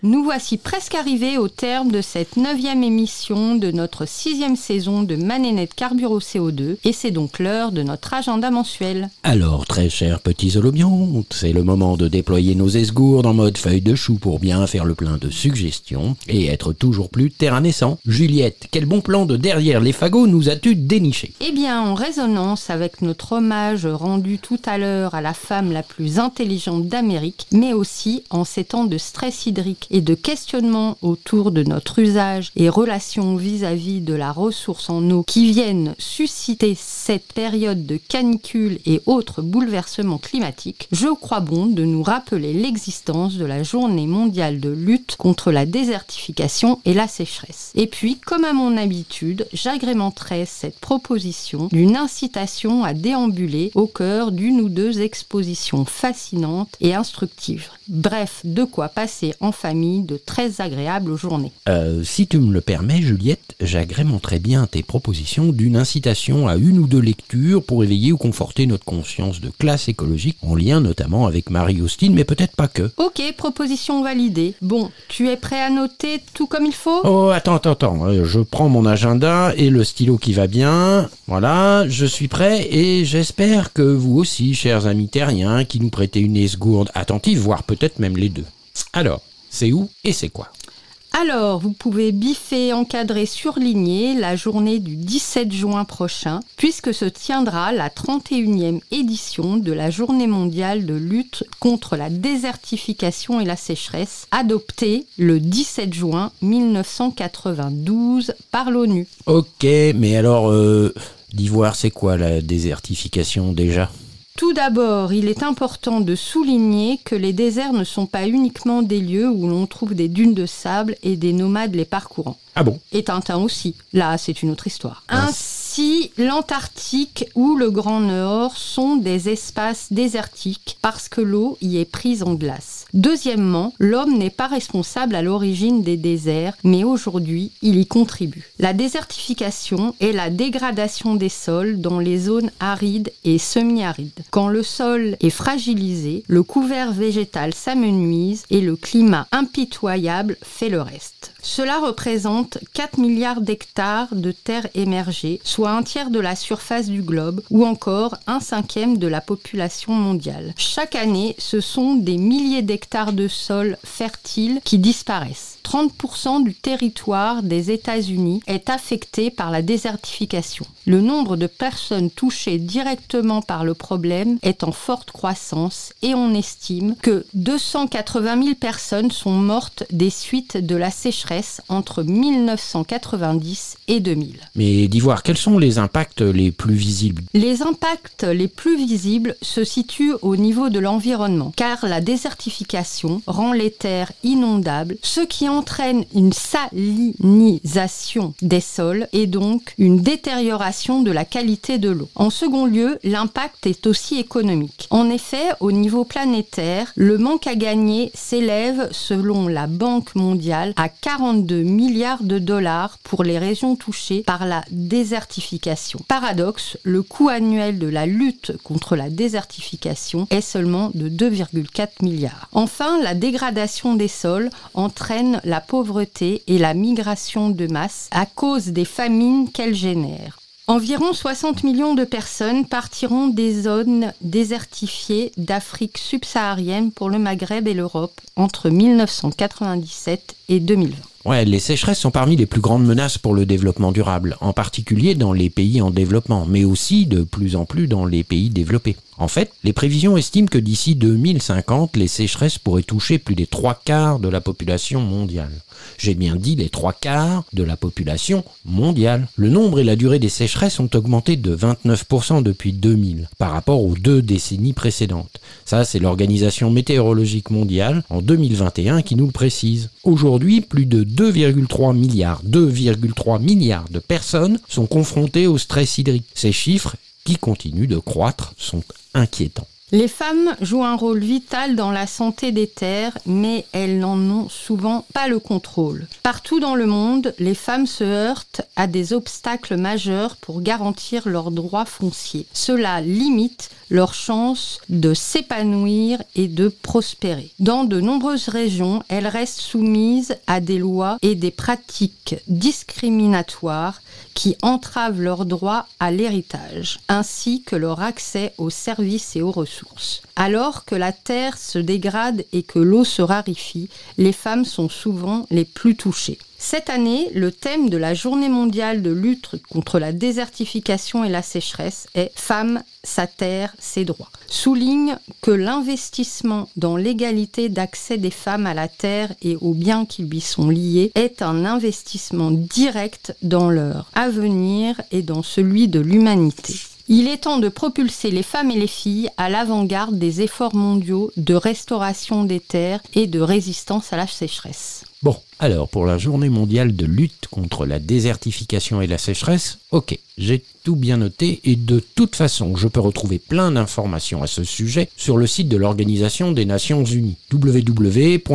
Nous voici presque arrivés au terme de cette neuvième émission de notre sixième saison de Manénette Carburo CO2 et c'est donc l'heure de notre agenda mensuel. Alors, très chers petits holobiontes, c'est le moment de déployer nos esgourdes en mode feuille de chou pour bien faire le plein de suggestions et être toujours plus terra naissant. Juliette, quel bon plan de derrière les fagots nous as-tu déniché? Eh bien, en résonance avec notre hommage rendu tout à l'heure à la femme la plus intelligente d'Amérique, mais aussi en ces temps de stress hydrique et de questionnement autour de notre usage et relations vis-à-vis de la ressource en eau qui viennent susciter cette période de canicule et autres bouleversements climatiques, je crois bon de nous rappeler l'existence de la journée mondiale de lutte contre la désertification et la sécheresse. Et puis, comme à mon habitude, j'agrémenterai cette proposition d'une incitation à déambuler au cœur d'une ou deux expositions fascinantes et instructives. Bref, de quoi passer en famille de très agréables journées. Euh, si tu me le permets, Juliette, j'agrémenterai bien tes propositions d'une incitation à une ou deux lectures pour éveiller ou conforter notre conscience de classe écologique, en lien notamment avec Marie-Austin, mais peut-être pas que. Ok, proposition validée. Bon, tu es prêt à noter tout comme il faut? Oh, attends, attends, attends. Euh, Je prends mon agenda et le stylo qui va bien. Voilà, je suis prêt et j'espère que vous aussi, chers amis terriens, qui nous prêtez une esgourde attentive, voire peut-être même les deux. Alors, c'est où et c'est quoi? Alors, vous pouvez biffer, encadrer, surligner la journée du 17 juin prochain, puisque se tiendra la 31e édition de la Journée mondiale de lutte contre la désertification et la sécheresse, adoptée le 17 juin 1992 par l'ONU. Ok, mais alors, euh, d'ivoire, c'est quoi la désertification déjà? Tout d'abord, il est important de souligner que les déserts ne sont pas uniquement des lieux où l'on trouve des dunes de sable et des nomades les parcourant. Ah bon? Et Tintin aussi. Là, c'est une autre histoire. Ainsi, l'Antarctique ou le Grand Nord sont des espaces désertiques parce que l'eau y est prise en glace. Deuxièmement, l'homme n'est pas responsable à l'origine des déserts, mais aujourd'hui, il y contribue. La désertification est la dégradation des sols dans les zones arides et semi-arides. Quand le sol est fragilisé, le couvert végétal s'amenuise et le climat impitoyable fait le reste. Cela représente 4 milliards d'hectares de terres émergées, soit un tiers de la surface du globe, ou encore un cinquième de la population mondiale. Chaque année, ce sont des milliers d'hectares de sols fertiles qui disparaissent. 30% du territoire des États-Unis est affecté par la désertification. Le nombre de personnes touchées directement par le problème est en forte croissance et on estime que 280 000 personnes sont mortes des suites de la sécheresse entre 1990 et 2000. Mais d'ivoire, quels sont les impacts les plus visibles? Les impacts les plus visibles se situent au niveau de l'environnement, car la désertification rend les terres inondables, ce qui entraîne une salinisation des sols et donc une détérioration de la qualité de l'eau. En second lieu, l'impact est aussi économique. En effet, au niveau planétaire, le manque à gagner s'élève, selon la Banque mondiale, à 42 milliards de dollars pour les régions touchées par la désertification. Paradoxe, le coût annuel de la lutte contre la désertification est seulement de 2,4 milliards. Enfin, la dégradation des sols entraîne la pauvreté et la migration de masse à cause des famines qu'elle génère. Environ 60 millions de personnes partiront des zones désertifiées d'Afrique subsaharienne pour le Maghreb et l'Europe entre 1997 et 2020. Ouais, les sécheresses sont parmi les plus grandes menaces pour le développement durable, en particulier dans les pays en développement, mais aussi de plus en plus dans les pays développés. En fait, les prévisions estiment que d'ici 2050, les sécheresses pourraient toucher plus des trois quarts de la population mondiale. J'ai bien dit les trois quarts de la population mondiale. Le nombre et la durée des sécheresses ont augmenté de 29% depuis 2000 par rapport aux deux décennies précédentes. Ça, c'est l'Organisation météorologique mondiale en 2021 qui nous le précise. Aujourd'hui, plus de 2,3 milliards, 2,3 milliards de personnes sont confrontées au stress hydrique. Ces chiffres qui continuent de croître sont inquiétants. Les femmes jouent un rôle vital dans la santé des terres, mais elles n'en ont souvent pas le contrôle. Partout dans le monde, les femmes se heurtent à des obstacles majeurs pour garantir leurs droits fonciers. Cela limite leurs chances de s'épanouir et de prospérer. Dans de nombreuses régions, elles restent soumises à des lois et des pratiques discriminatoires qui entravent leur droit à l'héritage, ainsi que leur accès aux services et aux ressources. Alors que la terre se dégrade et que l'eau se raréfie, les femmes sont souvent les plus touchées. Cette année, le thème de la journée mondiale de lutte contre la désertification et la sécheresse est Femmes, sa terre, ses droits. Souligne que l'investissement dans l'égalité d'accès des femmes à la terre et aux biens qui lui sont liés est un investissement direct dans leur avenir et dans celui de l'humanité. Il est temps de propulser les femmes et les filles à l'avant-garde des efforts mondiaux de restauration des terres et de résistance à la sécheresse. Bon, alors pour la journée mondiale de lutte contre la désertification et la sécheresse, ok, j'ai tout bien noté et de toute façon, je peux retrouver plein d'informations à ce sujet sur le site de l'Organisation des Nations Unies, www.un.org/fr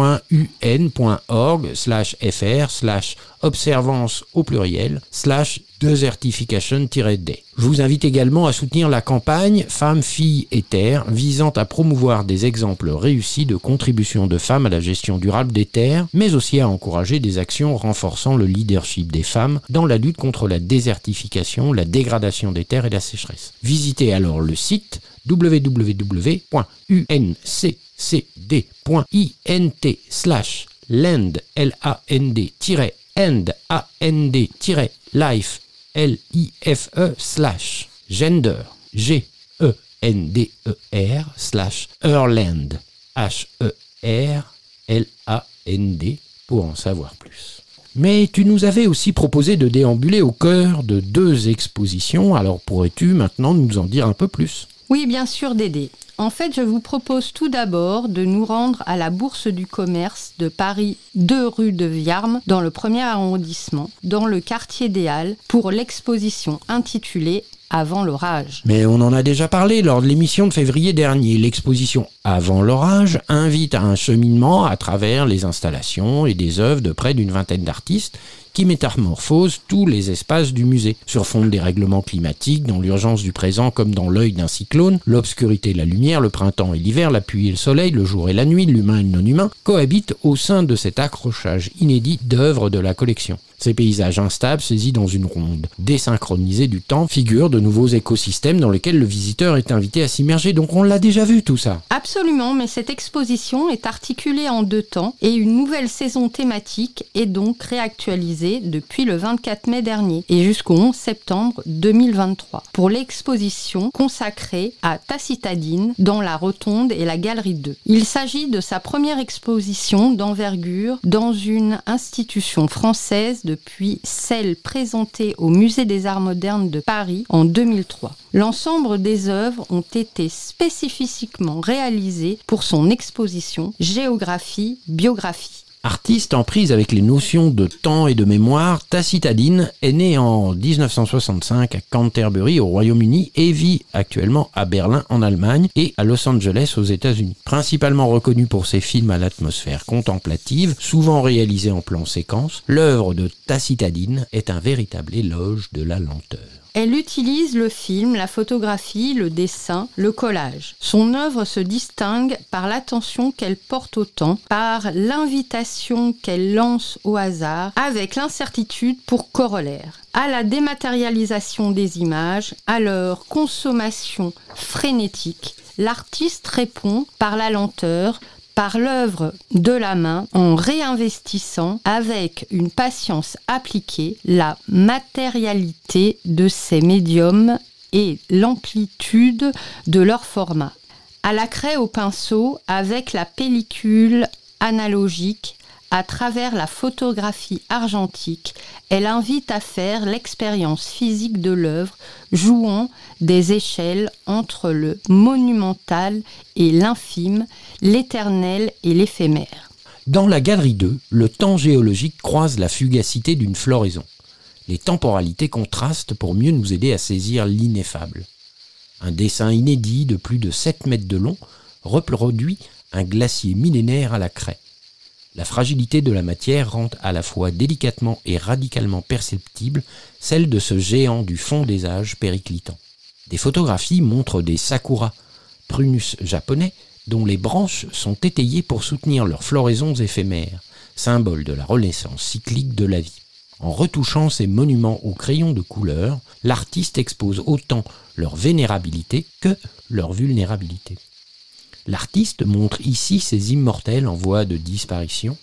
slash observance au pluriel slash desertification-day. Je vous invite également à soutenir la campagne Femmes, Filles et Terres visant à promouvoir des exemples réussis de contribution de femmes à la gestion durable des terres, mais aussi à encourager des actions renforçant le leadership des femmes dans la lutte contre la désertification, la dégradation des terres et la sécheresse. Visitez alors le site www.unccd.int slash land, end, A-N-D, life, L-I-F-E, slash, gender, G-E-N-D-E-R, slash, Earland, H-E-R-L-A-N-D, pour en savoir plus. Mais tu nous avais aussi proposé de déambuler au cœur de deux expositions, alors pourrais-tu maintenant nous en dire un peu plus? Oui, bien sûr, Dédé. En fait, je vous propose tout d'abord de nous rendre à la Bourse du commerce de Paris 2 rue de Viarme, dans le premier arrondissement, dans le quartier des Halles, pour l'exposition intitulée Avant l'orage. Mais on en a déjà parlé lors de l'émission de février dernier. L'exposition Avant l'orage invite à un cheminement à travers les installations et des œuvres de près d'une vingtaine d'artistes qui métamorphosent tous les espaces du musée. Sur fond des règlements climatiques, dans l'urgence du présent comme dans l'œil d'un cyclone, l'obscurité et la lumière, le printemps et l'hiver, la pluie et le soleil, le jour et la nuit, l'humain et le non-humain, cohabitent au sein de cet accrochage inédit d'œuvres de la collection. Ces paysages instables, saisis dans une ronde désynchronisée du temps, figurent de nouveaux écosystèmes dans lesquels le visiteur est invité à s'immerger. Donc on l'a déjà vu tout ça. Absolument, mais cette exposition est articulée en deux temps et une nouvelle saison thématique est donc réactualisée depuis le 24 mai dernier et jusqu'au 11 septembre 2023 pour l'exposition consacrée à Tacitadine dans la Rotonde et la Galerie 2. Il s'agit de sa première exposition d'envergure dans une institution française depuis celle présentée au Musée des Arts modernes de Paris en 2003. L'ensemble des œuvres ont été spécifiquement réalisées pour son exposition Géographie-Biographie. Artiste en prise avec les notions de temps et de mémoire, Tacitadine est né en 1965 à Canterbury au Royaume-Uni et vit actuellement à Berlin en Allemagne et à Los Angeles aux États-Unis. Principalement reconnu pour ses films à l'atmosphère contemplative, souvent réalisés en plan séquence, l'œuvre de Tacitadine est un véritable éloge de la lenteur. Elle utilise le film, la photographie, le dessin, le collage. Son œuvre se distingue par l'attention qu'elle porte au temps, par l'invitation qu'elle lance au hasard, avec l'incertitude pour corollaire, à la dématérialisation des images, à leur consommation frénétique. L'artiste répond par la lenteur, par l'œuvre de la main en réinvestissant avec une patience appliquée la matérialité de ces médiums et l'amplitude de leur format. À la craie au pinceau avec la pellicule analogique à travers la photographie argentique, elle invite à faire l'expérience physique de l'œuvre, jouant des échelles entre le monumental et l'infime, l'éternel et l'éphémère. Dans la galerie 2, le temps géologique croise la fugacité d'une floraison. Les temporalités contrastent pour mieux nous aider à saisir l'ineffable. Un dessin inédit de plus de 7 mètres de long reproduit un glacier millénaire à la craie. La fragilité de la matière rend à la fois délicatement et radicalement perceptible celle de ce géant du fond des âges périclitant. Des photographies montrent des sakuras prunus japonais, dont les branches sont étayées pour soutenir leurs floraisons éphémères, symbole de la renaissance cyclique de la vie. En retouchant ces monuments au crayon de couleur, l'artiste expose autant leur vénérabilité que leur vulnérabilité. L'artiste montre ici ces immortels en voie de disparition,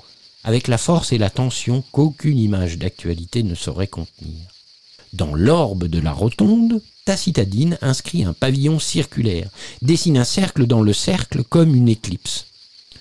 avec la force et la tension qu'aucune image d'actualité ne saurait contenir. Dans l'orbe de la rotonde, ta citadine inscrit un pavillon circulaire, dessine un cercle dans le cercle comme une éclipse.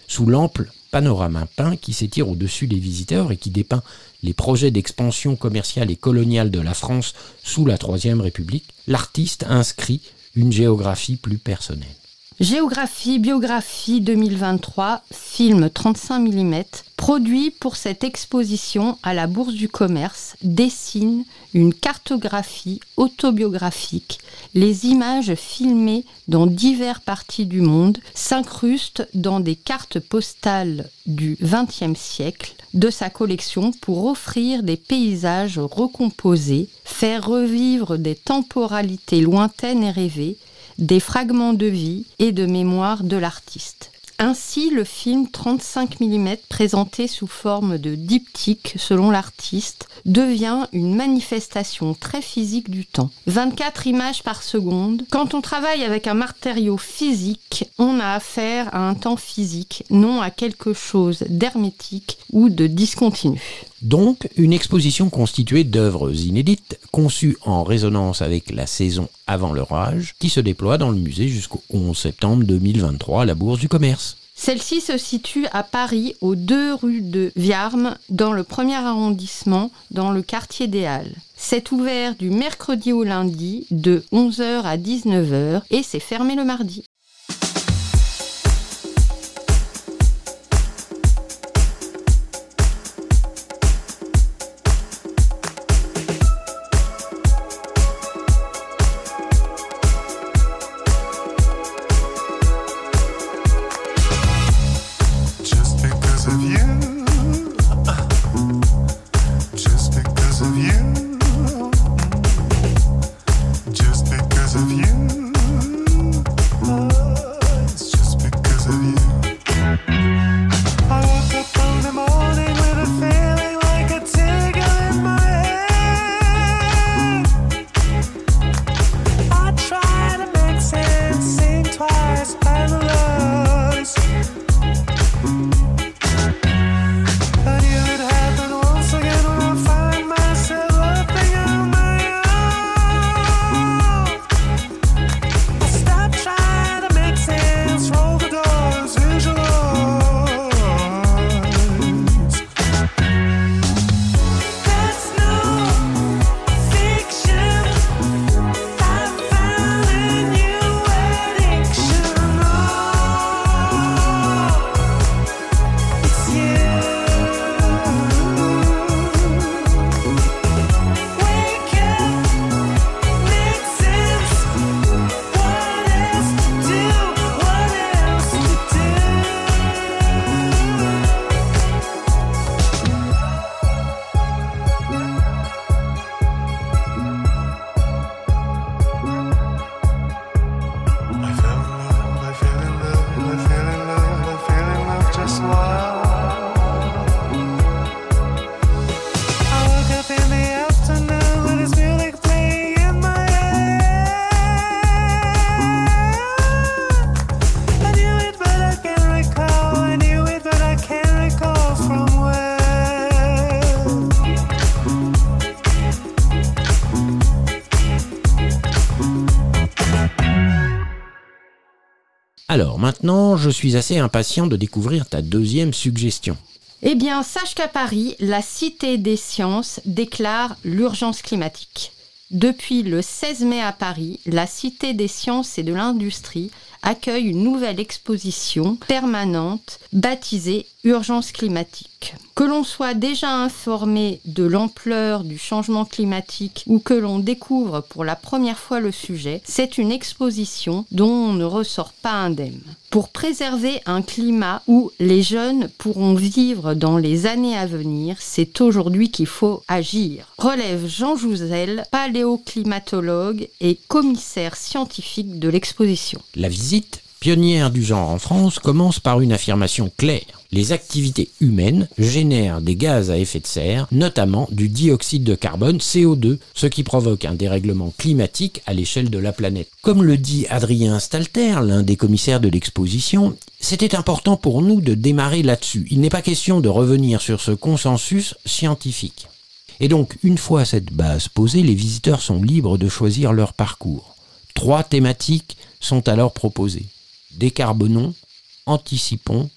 Sous l'ample panorama peint qui s'étire au-dessus des visiteurs et qui dépeint les projets d'expansion commerciale et coloniale de la France sous la Troisième République, l'artiste inscrit une géographie plus personnelle. Géographie, biographie 2023, film 35 mm, produit pour cette exposition à la Bourse du Commerce, dessine une cartographie autobiographique. Les images filmées dans diverses parties du monde s'incrustent dans des cartes postales du XXe siècle de sa collection pour offrir des paysages recomposés, faire revivre des temporalités lointaines et rêvées, des fragments de vie et de mémoire de l'artiste. Ainsi, le film 35 mm présenté sous forme de diptyque selon l'artiste devient une manifestation très physique du temps. 24 images par seconde. Quand on travaille avec un matériau physique, on a affaire à un temps physique, non à quelque chose d'hermétique ou de discontinu. Donc, une exposition constituée d'œuvres inédites, conçues en résonance avec la saison avant l'orage, qui se déploie dans le musée jusqu'au 11 septembre 2023 à la Bourse du Commerce. Celle-ci se situe à Paris, aux deux rues de Viarmes, dans le premier arrondissement, dans le quartier des Halles. C'est ouvert du mercredi au lundi, de 11h à 19h, et c'est fermé le mardi. Maintenant, je suis assez impatient de découvrir ta deuxième suggestion. Eh bien, sache qu'à Paris, la Cité des Sciences déclare l'urgence climatique. Depuis le 16 mai à Paris, la Cité des Sciences et de l'Industrie accueille une nouvelle exposition permanente baptisée Urgence climatique. Que l'on soit déjà informé de l'ampleur du changement climatique ou que l'on découvre pour la première fois le sujet, c'est une exposition dont on ne ressort pas indemne. Pour préserver un climat où les jeunes pourront vivre dans les années à venir, c'est aujourd'hui qu'il faut agir. Relève Jean Jouzel, paléoclimatologue et commissaire scientifique de l'exposition. La visite pionnière du genre en France, commence par une affirmation claire. Les activités humaines génèrent des gaz à effet de serre, notamment du dioxyde de carbone CO2, ce qui provoque un dérèglement climatique à l'échelle de la planète. Comme le dit Adrien Stalter, l'un des commissaires de l'exposition, c'était important pour nous de démarrer là-dessus. Il n'est pas question de revenir sur ce consensus scientifique. Et donc, une fois cette base posée, les visiteurs sont libres de choisir leur parcours. Trois thématiques sont alors proposées. Décarbonons, anticipons,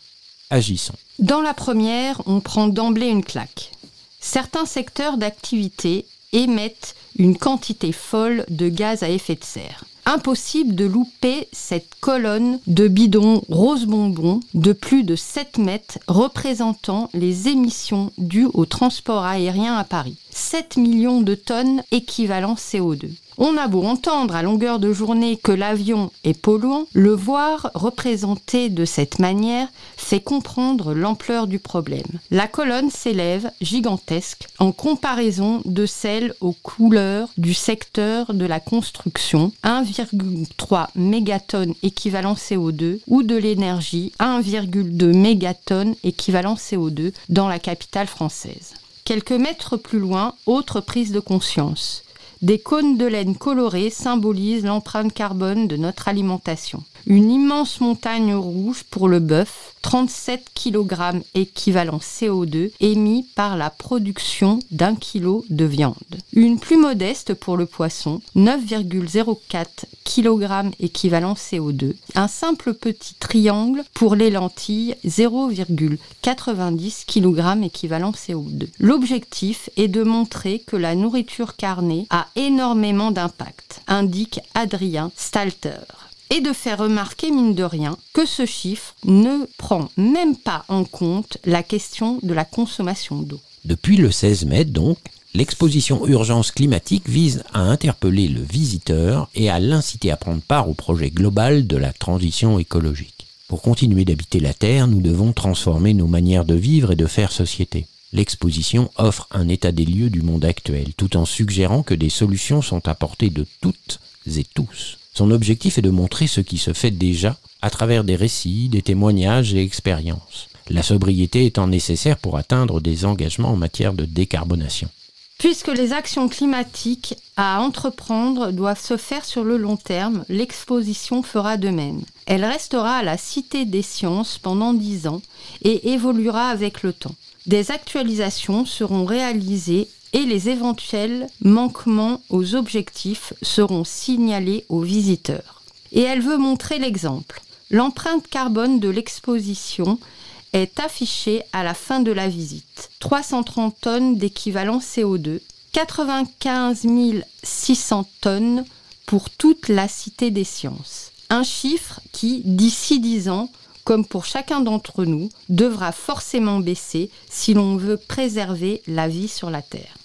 agissons. Dans la première, on prend d'emblée une claque. Certains secteurs d'activité émettent une quantité folle de gaz à effet de serre. Impossible de louper cette colonne de bidons rose bonbon de plus de 7 mètres représentant les émissions dues au transport aérien à Paris. 7 millions de tonnes équivalent CO2. On a beau entendre à longueur de journée que l'avion est polluant, le voir représenté de cette manière fait comprendre l'ampleur du problème. La colonne s'élève gigantesque en comparaison de celle aux couleurs du secteur de la construction, 1,3 mégatonnes équivalent CO2 ou de l'énergie, 1,2 mégatonnes équivalent CO2 dans la capitale française. Quelques mètres plus loin, autre prise de conscience. Des cônes de laine colorés symbolisent l'empreinte carbone de notre alimentation. Une immense montagne rouge pour le bœuf, 37 kg équivalent CO2 émis par la production d'un kilo de viande. Une plus modeste pour le poisson, 9,04 kg équivalent CO2. Un simple petit triangle pour les lentilles, 0,90 kg équivalent CO2. L'objectif est de montrer que la nourriture carnée a énormément d'impact, indique Adrien Stalter et de faire remarquer, mine de rien, que ce chiffre ne prend même pas en compte la question de la consommation d'eau. Depuis le 16 mai, donc, l'exposition Urgence climatique vise à interpeller le visiteur et à l'inciter à prendre part au projet global de la transition écologique. Pour continuer d'habiter la Terre, nous devons transformer nos manières de vivre et de faire société. L'exposition offre un état des lieux du monde actuel, tout en suggérant que des solutions sont à portée de toutes et tous. Son objectif est de montrer ce qui se fait déjà à travers des récits, des témoignages et expériences. La sobriété étant nécessaire pour atteindre des engagements en matière de décarbonation. Puisque les actions climatiques à entreprendre doivent se faire sur le long terme, l'exposition fera de même. Elle restera à la Cité des Sciences pendant dix ans et évoluera avec le temps. Des actualisations seront réalisées et les éventuels manquements aux objectifs seront signalés aux visiteurs. Et elle veut montrer l'exemple. L'empreinte carbone de l'exposition est affichée à la fin de la visite. 330 tonnes d'équivalent CO2, 95 600 tonnes pour toute la Cité des Sciences. Un chiffre qui, d'ici 10 ans, comme pour chacun d'entre nous, devra forcément baisser si l'on veut préserver la vie sur la Terre.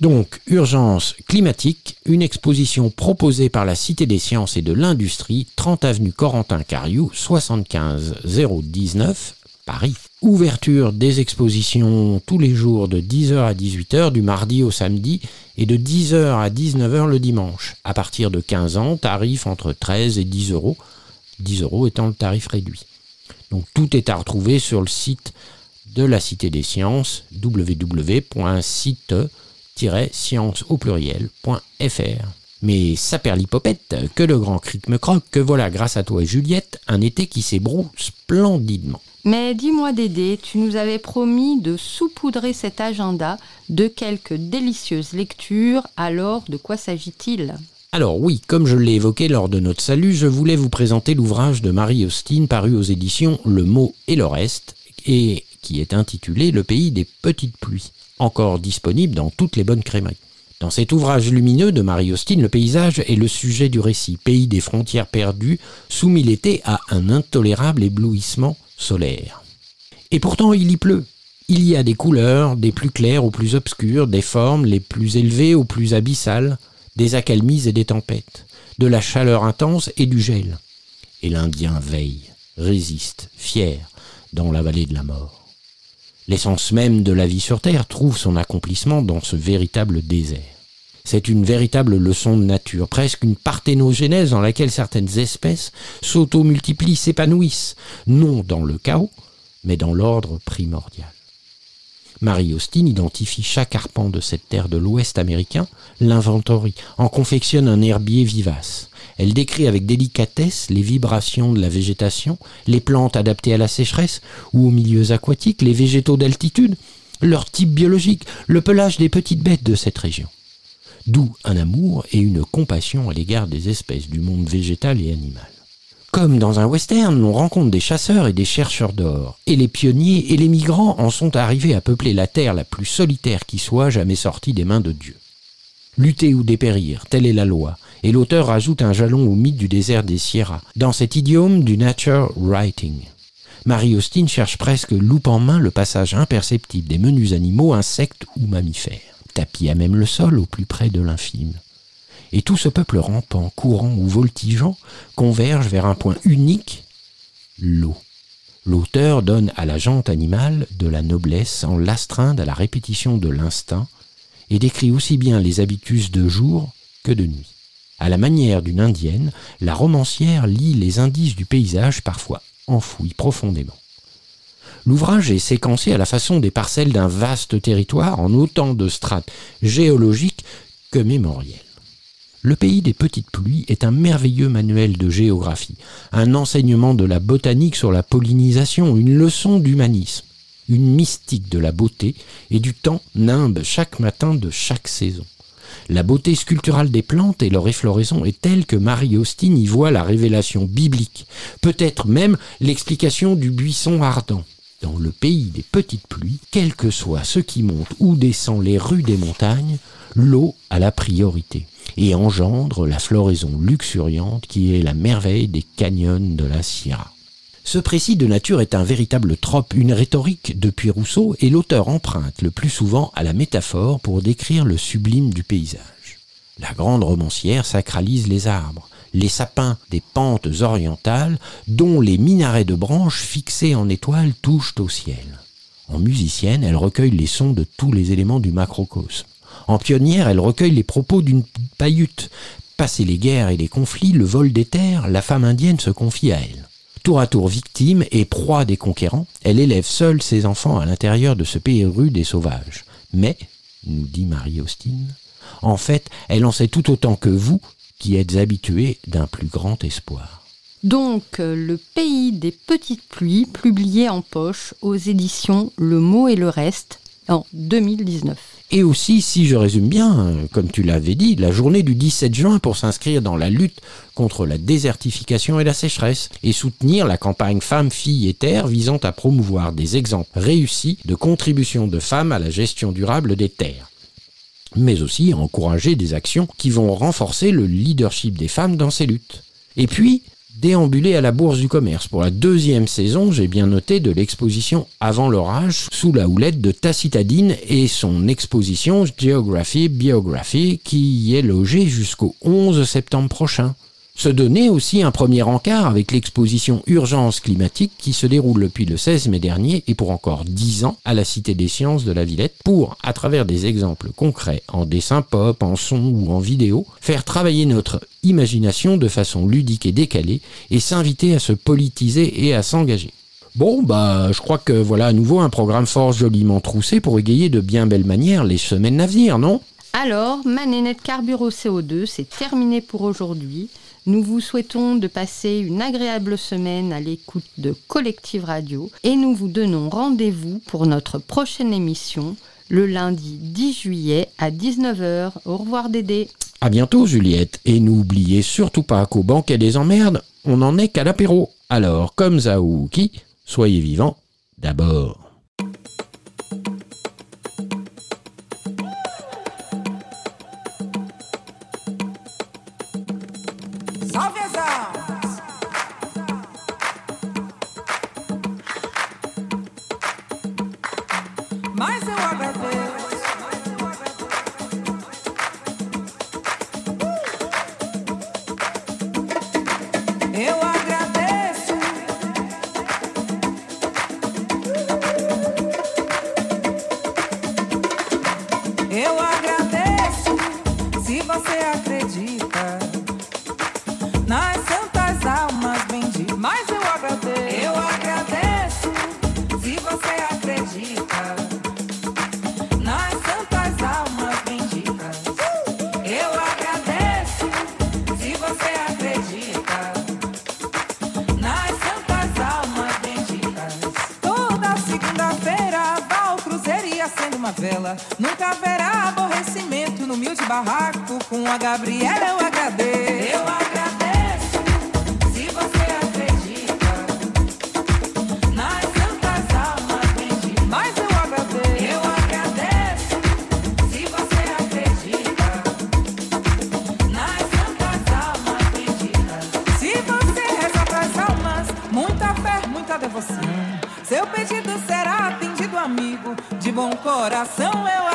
Donc, Urgence climatique, une exposition proposée par la Cité des sciences et de l'industrie, 30 avenue Corentin Cariou, 75 019, Paris. Ouverture des expositions tous les jours de 10h à 18h du mardi au samedi et de 10h à 19h le dimanche. À partir de 15 ans, tarif entre 13 et 10 euros, 10 euros étant le tarif réduit. Donc tout est à retrouver sur le site de la Cité des Sciences, www.site science au pluriel.fr. Mais saperlipopette, que le grand cric me croque, que voilà, grâce à toi Juliette, un été qui s'ébroue splendidement. Mais dis-moi Dédé, tu nous avais promis de saupoudrer cet agenda de quelques délicieuses lectures, alors de quoi s'agit-il? Alors oui, comme je l'ai évoqué lors de notre salut, je voulais vous présenter l'ouvrage de Marie Austin paru aux éditions Le mot et le reste, et qui est intitulé Le pays des petites pluies encore disponible dans toutes les bonnes crèmeries. Dans cet ouvrage lumineux de Marie Austin, le paysage est le sujet du récit, pays des frontières perdues, soumis l'été à un intolérable éblouissement solaire. Et pourtant il y pleut. Il y a des couleurs, des plus claires aux plus obscures, des formes les plus élevées aux plus abyssales, des accalmies et des tempêtes, de la chaleur intense et du gel. Et l'Indien veille, résiste, fier, dans la vallée de la mort. L'essence même de la vie sur Terre trouve son accomplissement dans ce véritable désert. C'est une véritable leçon de nature, presque une parthénogénèse dans laquelle certaines espèces s'auto-multiplient, s'épanouissent, non dans le chaos, mais dans l'ordre primordial. Marie Austin identifie chaque arpent de cette terre de l'Ouest américain, l'inventorie, en confectionne un herbier vivace. Elle décrit avec délicatesse les vibrations de la végétation, les plantes adaptées à la sécheresse ou aux milieux aquatiques, les végétaux d'altitude, leur type biologique, le pelage des petites bêtes de cette région. D'où un amour et une compassion à l'égard des espèces du monde végétal et animal. Comme dans un western, on rencontre des chasseurs et des chercheurs d'or, et les pionniers et les migrants en sont arrivés à peupler la terre la plus solitaire qui soit jamais sortie des mains de Dieu. Lutter ou dépérir, telle est la loi, et l'auteur rajoute un jalon au mythe du désert des Sierras, dans cet idiome du nature writing. Marie Austin cherche presque loupe en main le passage imperceptible des menus animaux, insectes ou mammifères, tapis à même le sol au plus près de l'infime. Et tout ce peuple rampant, courant ou voltigeant converge vers un point unique, l'eau. L'auteur donne à la jante animale de la noblesse en l'astreinte à la répétition de l'instinct et décrit aussi bien les habitus de jour que de nuit. À la manière d'une indienne, la romancière lit les indices du paysage parfois enfouis profondément. L'ouvrage est séquencé à la façon des parcelles d'un vaste territoire en autant de strates géologiques que mémorielles. Le pays des petites pluies est un merveilleux manuel de géographie, un enseignement de la botanique sur la pollinisation, une leçon d'humanisme, une mystique de la beauté et du temps nimbe chaque matin de chaque saison. La beauté sculpturale des plantes et leur effloraison est telle que Marie Austin y voit la révélation biblique, peut-être même l'explication du buisson ardent. Dans le pays des petites pluies, quel que soit ce qui monte ou descend les rues des montagnes, l'eau a la priorité et engendre la floraison luxuriante qui est la merveille des canyons de la Sierra. Ce précis de nature est un véritable trope, une rhétorique depuis Rousseau, et l'auteur emprunte le plus souvent à la métaphore pour décrire le sublime du paysage. La grande romancière sacralise les arbres, les sapins des pentes orientales, dont les minarets de branches fixés en étoiles touchent au ciel. En musicienne, elle recueille les sons de tous les éléments du macrocosme. En pionnière, elle recueille les propos d'une paillute. Passé les guerres et les conflits, le vol des terres, la femme indienne se confie à elle. Tour à tour victime et proie des conquérants, elle élève seule ses enfants à l'intérieur de ce pays rude et sauvage. Mais, nous dit Marie Austin, en fait, elle en sait tout autant que vous qui êtes habitués d'un plus grand espoir. Donc, Le pays des petites pluies, publié en poche aux éditions Le mot et le reste en 2019. Et aussi, si je résume bien, euh, comme tu l'avais dit, la journée du 17 juin pour s'inscrire dans la lutte contre la désertification et la sécheresse, et soutenir la campagne Femmes, Filles et Terres visant à promouvoir des exemples réussis de contribution de femmes à la gestion durable des terres. Mais aussi encourager des actions qui vont renforcer le leadership des femmes dans ces luttes. Et puis, déambuler à la Bourse du Commerce. Pour la deuxième saison, j'ai bien noté de l'exposition Avant l'orage, sous la houlette de Tacitadine et son exposition Geography Biography qui y est logée jusqu'au 11 septembre prochain. Se donner aussi un premier encart avec l'exposition Urgence climatique qui se déroule depuis le 16 mai dernier et pour encore 10 ans à la Cité des Sciences de la Villette pour, à travers des exemples concrets en dessin pop, en son ou en vidéo, faire travailler notre imagination de façon ludique et décalée et s'inviter à se politiser et à s'engager. Bon, bah, je crois que voilà à nouveau un programme fort joliment troussé pour égayer de bien belles manières les semaines à venir, non? Alors, ma nénette Carburo CO2, c'est terminé pour aujourd'hui. Nous vous souhaitons de passer une agréable semaine à l'écoute de Collective Radio et nous vous donnons rendez-vous pour notre prochaine émission le lundi 10 juillet à 19h. Au revoir Dédé. À bientôt Juliette, et n'oubliez surtout pas qu'au banquet des emmerdes, on n'en est qu'à l'apéro. Alors, comme Zaouki, soyez vivants d'abord. uma vela. Nunca haverá aborrecimento no humilde barraco com a Gabriela eu HD. Eu coração eu é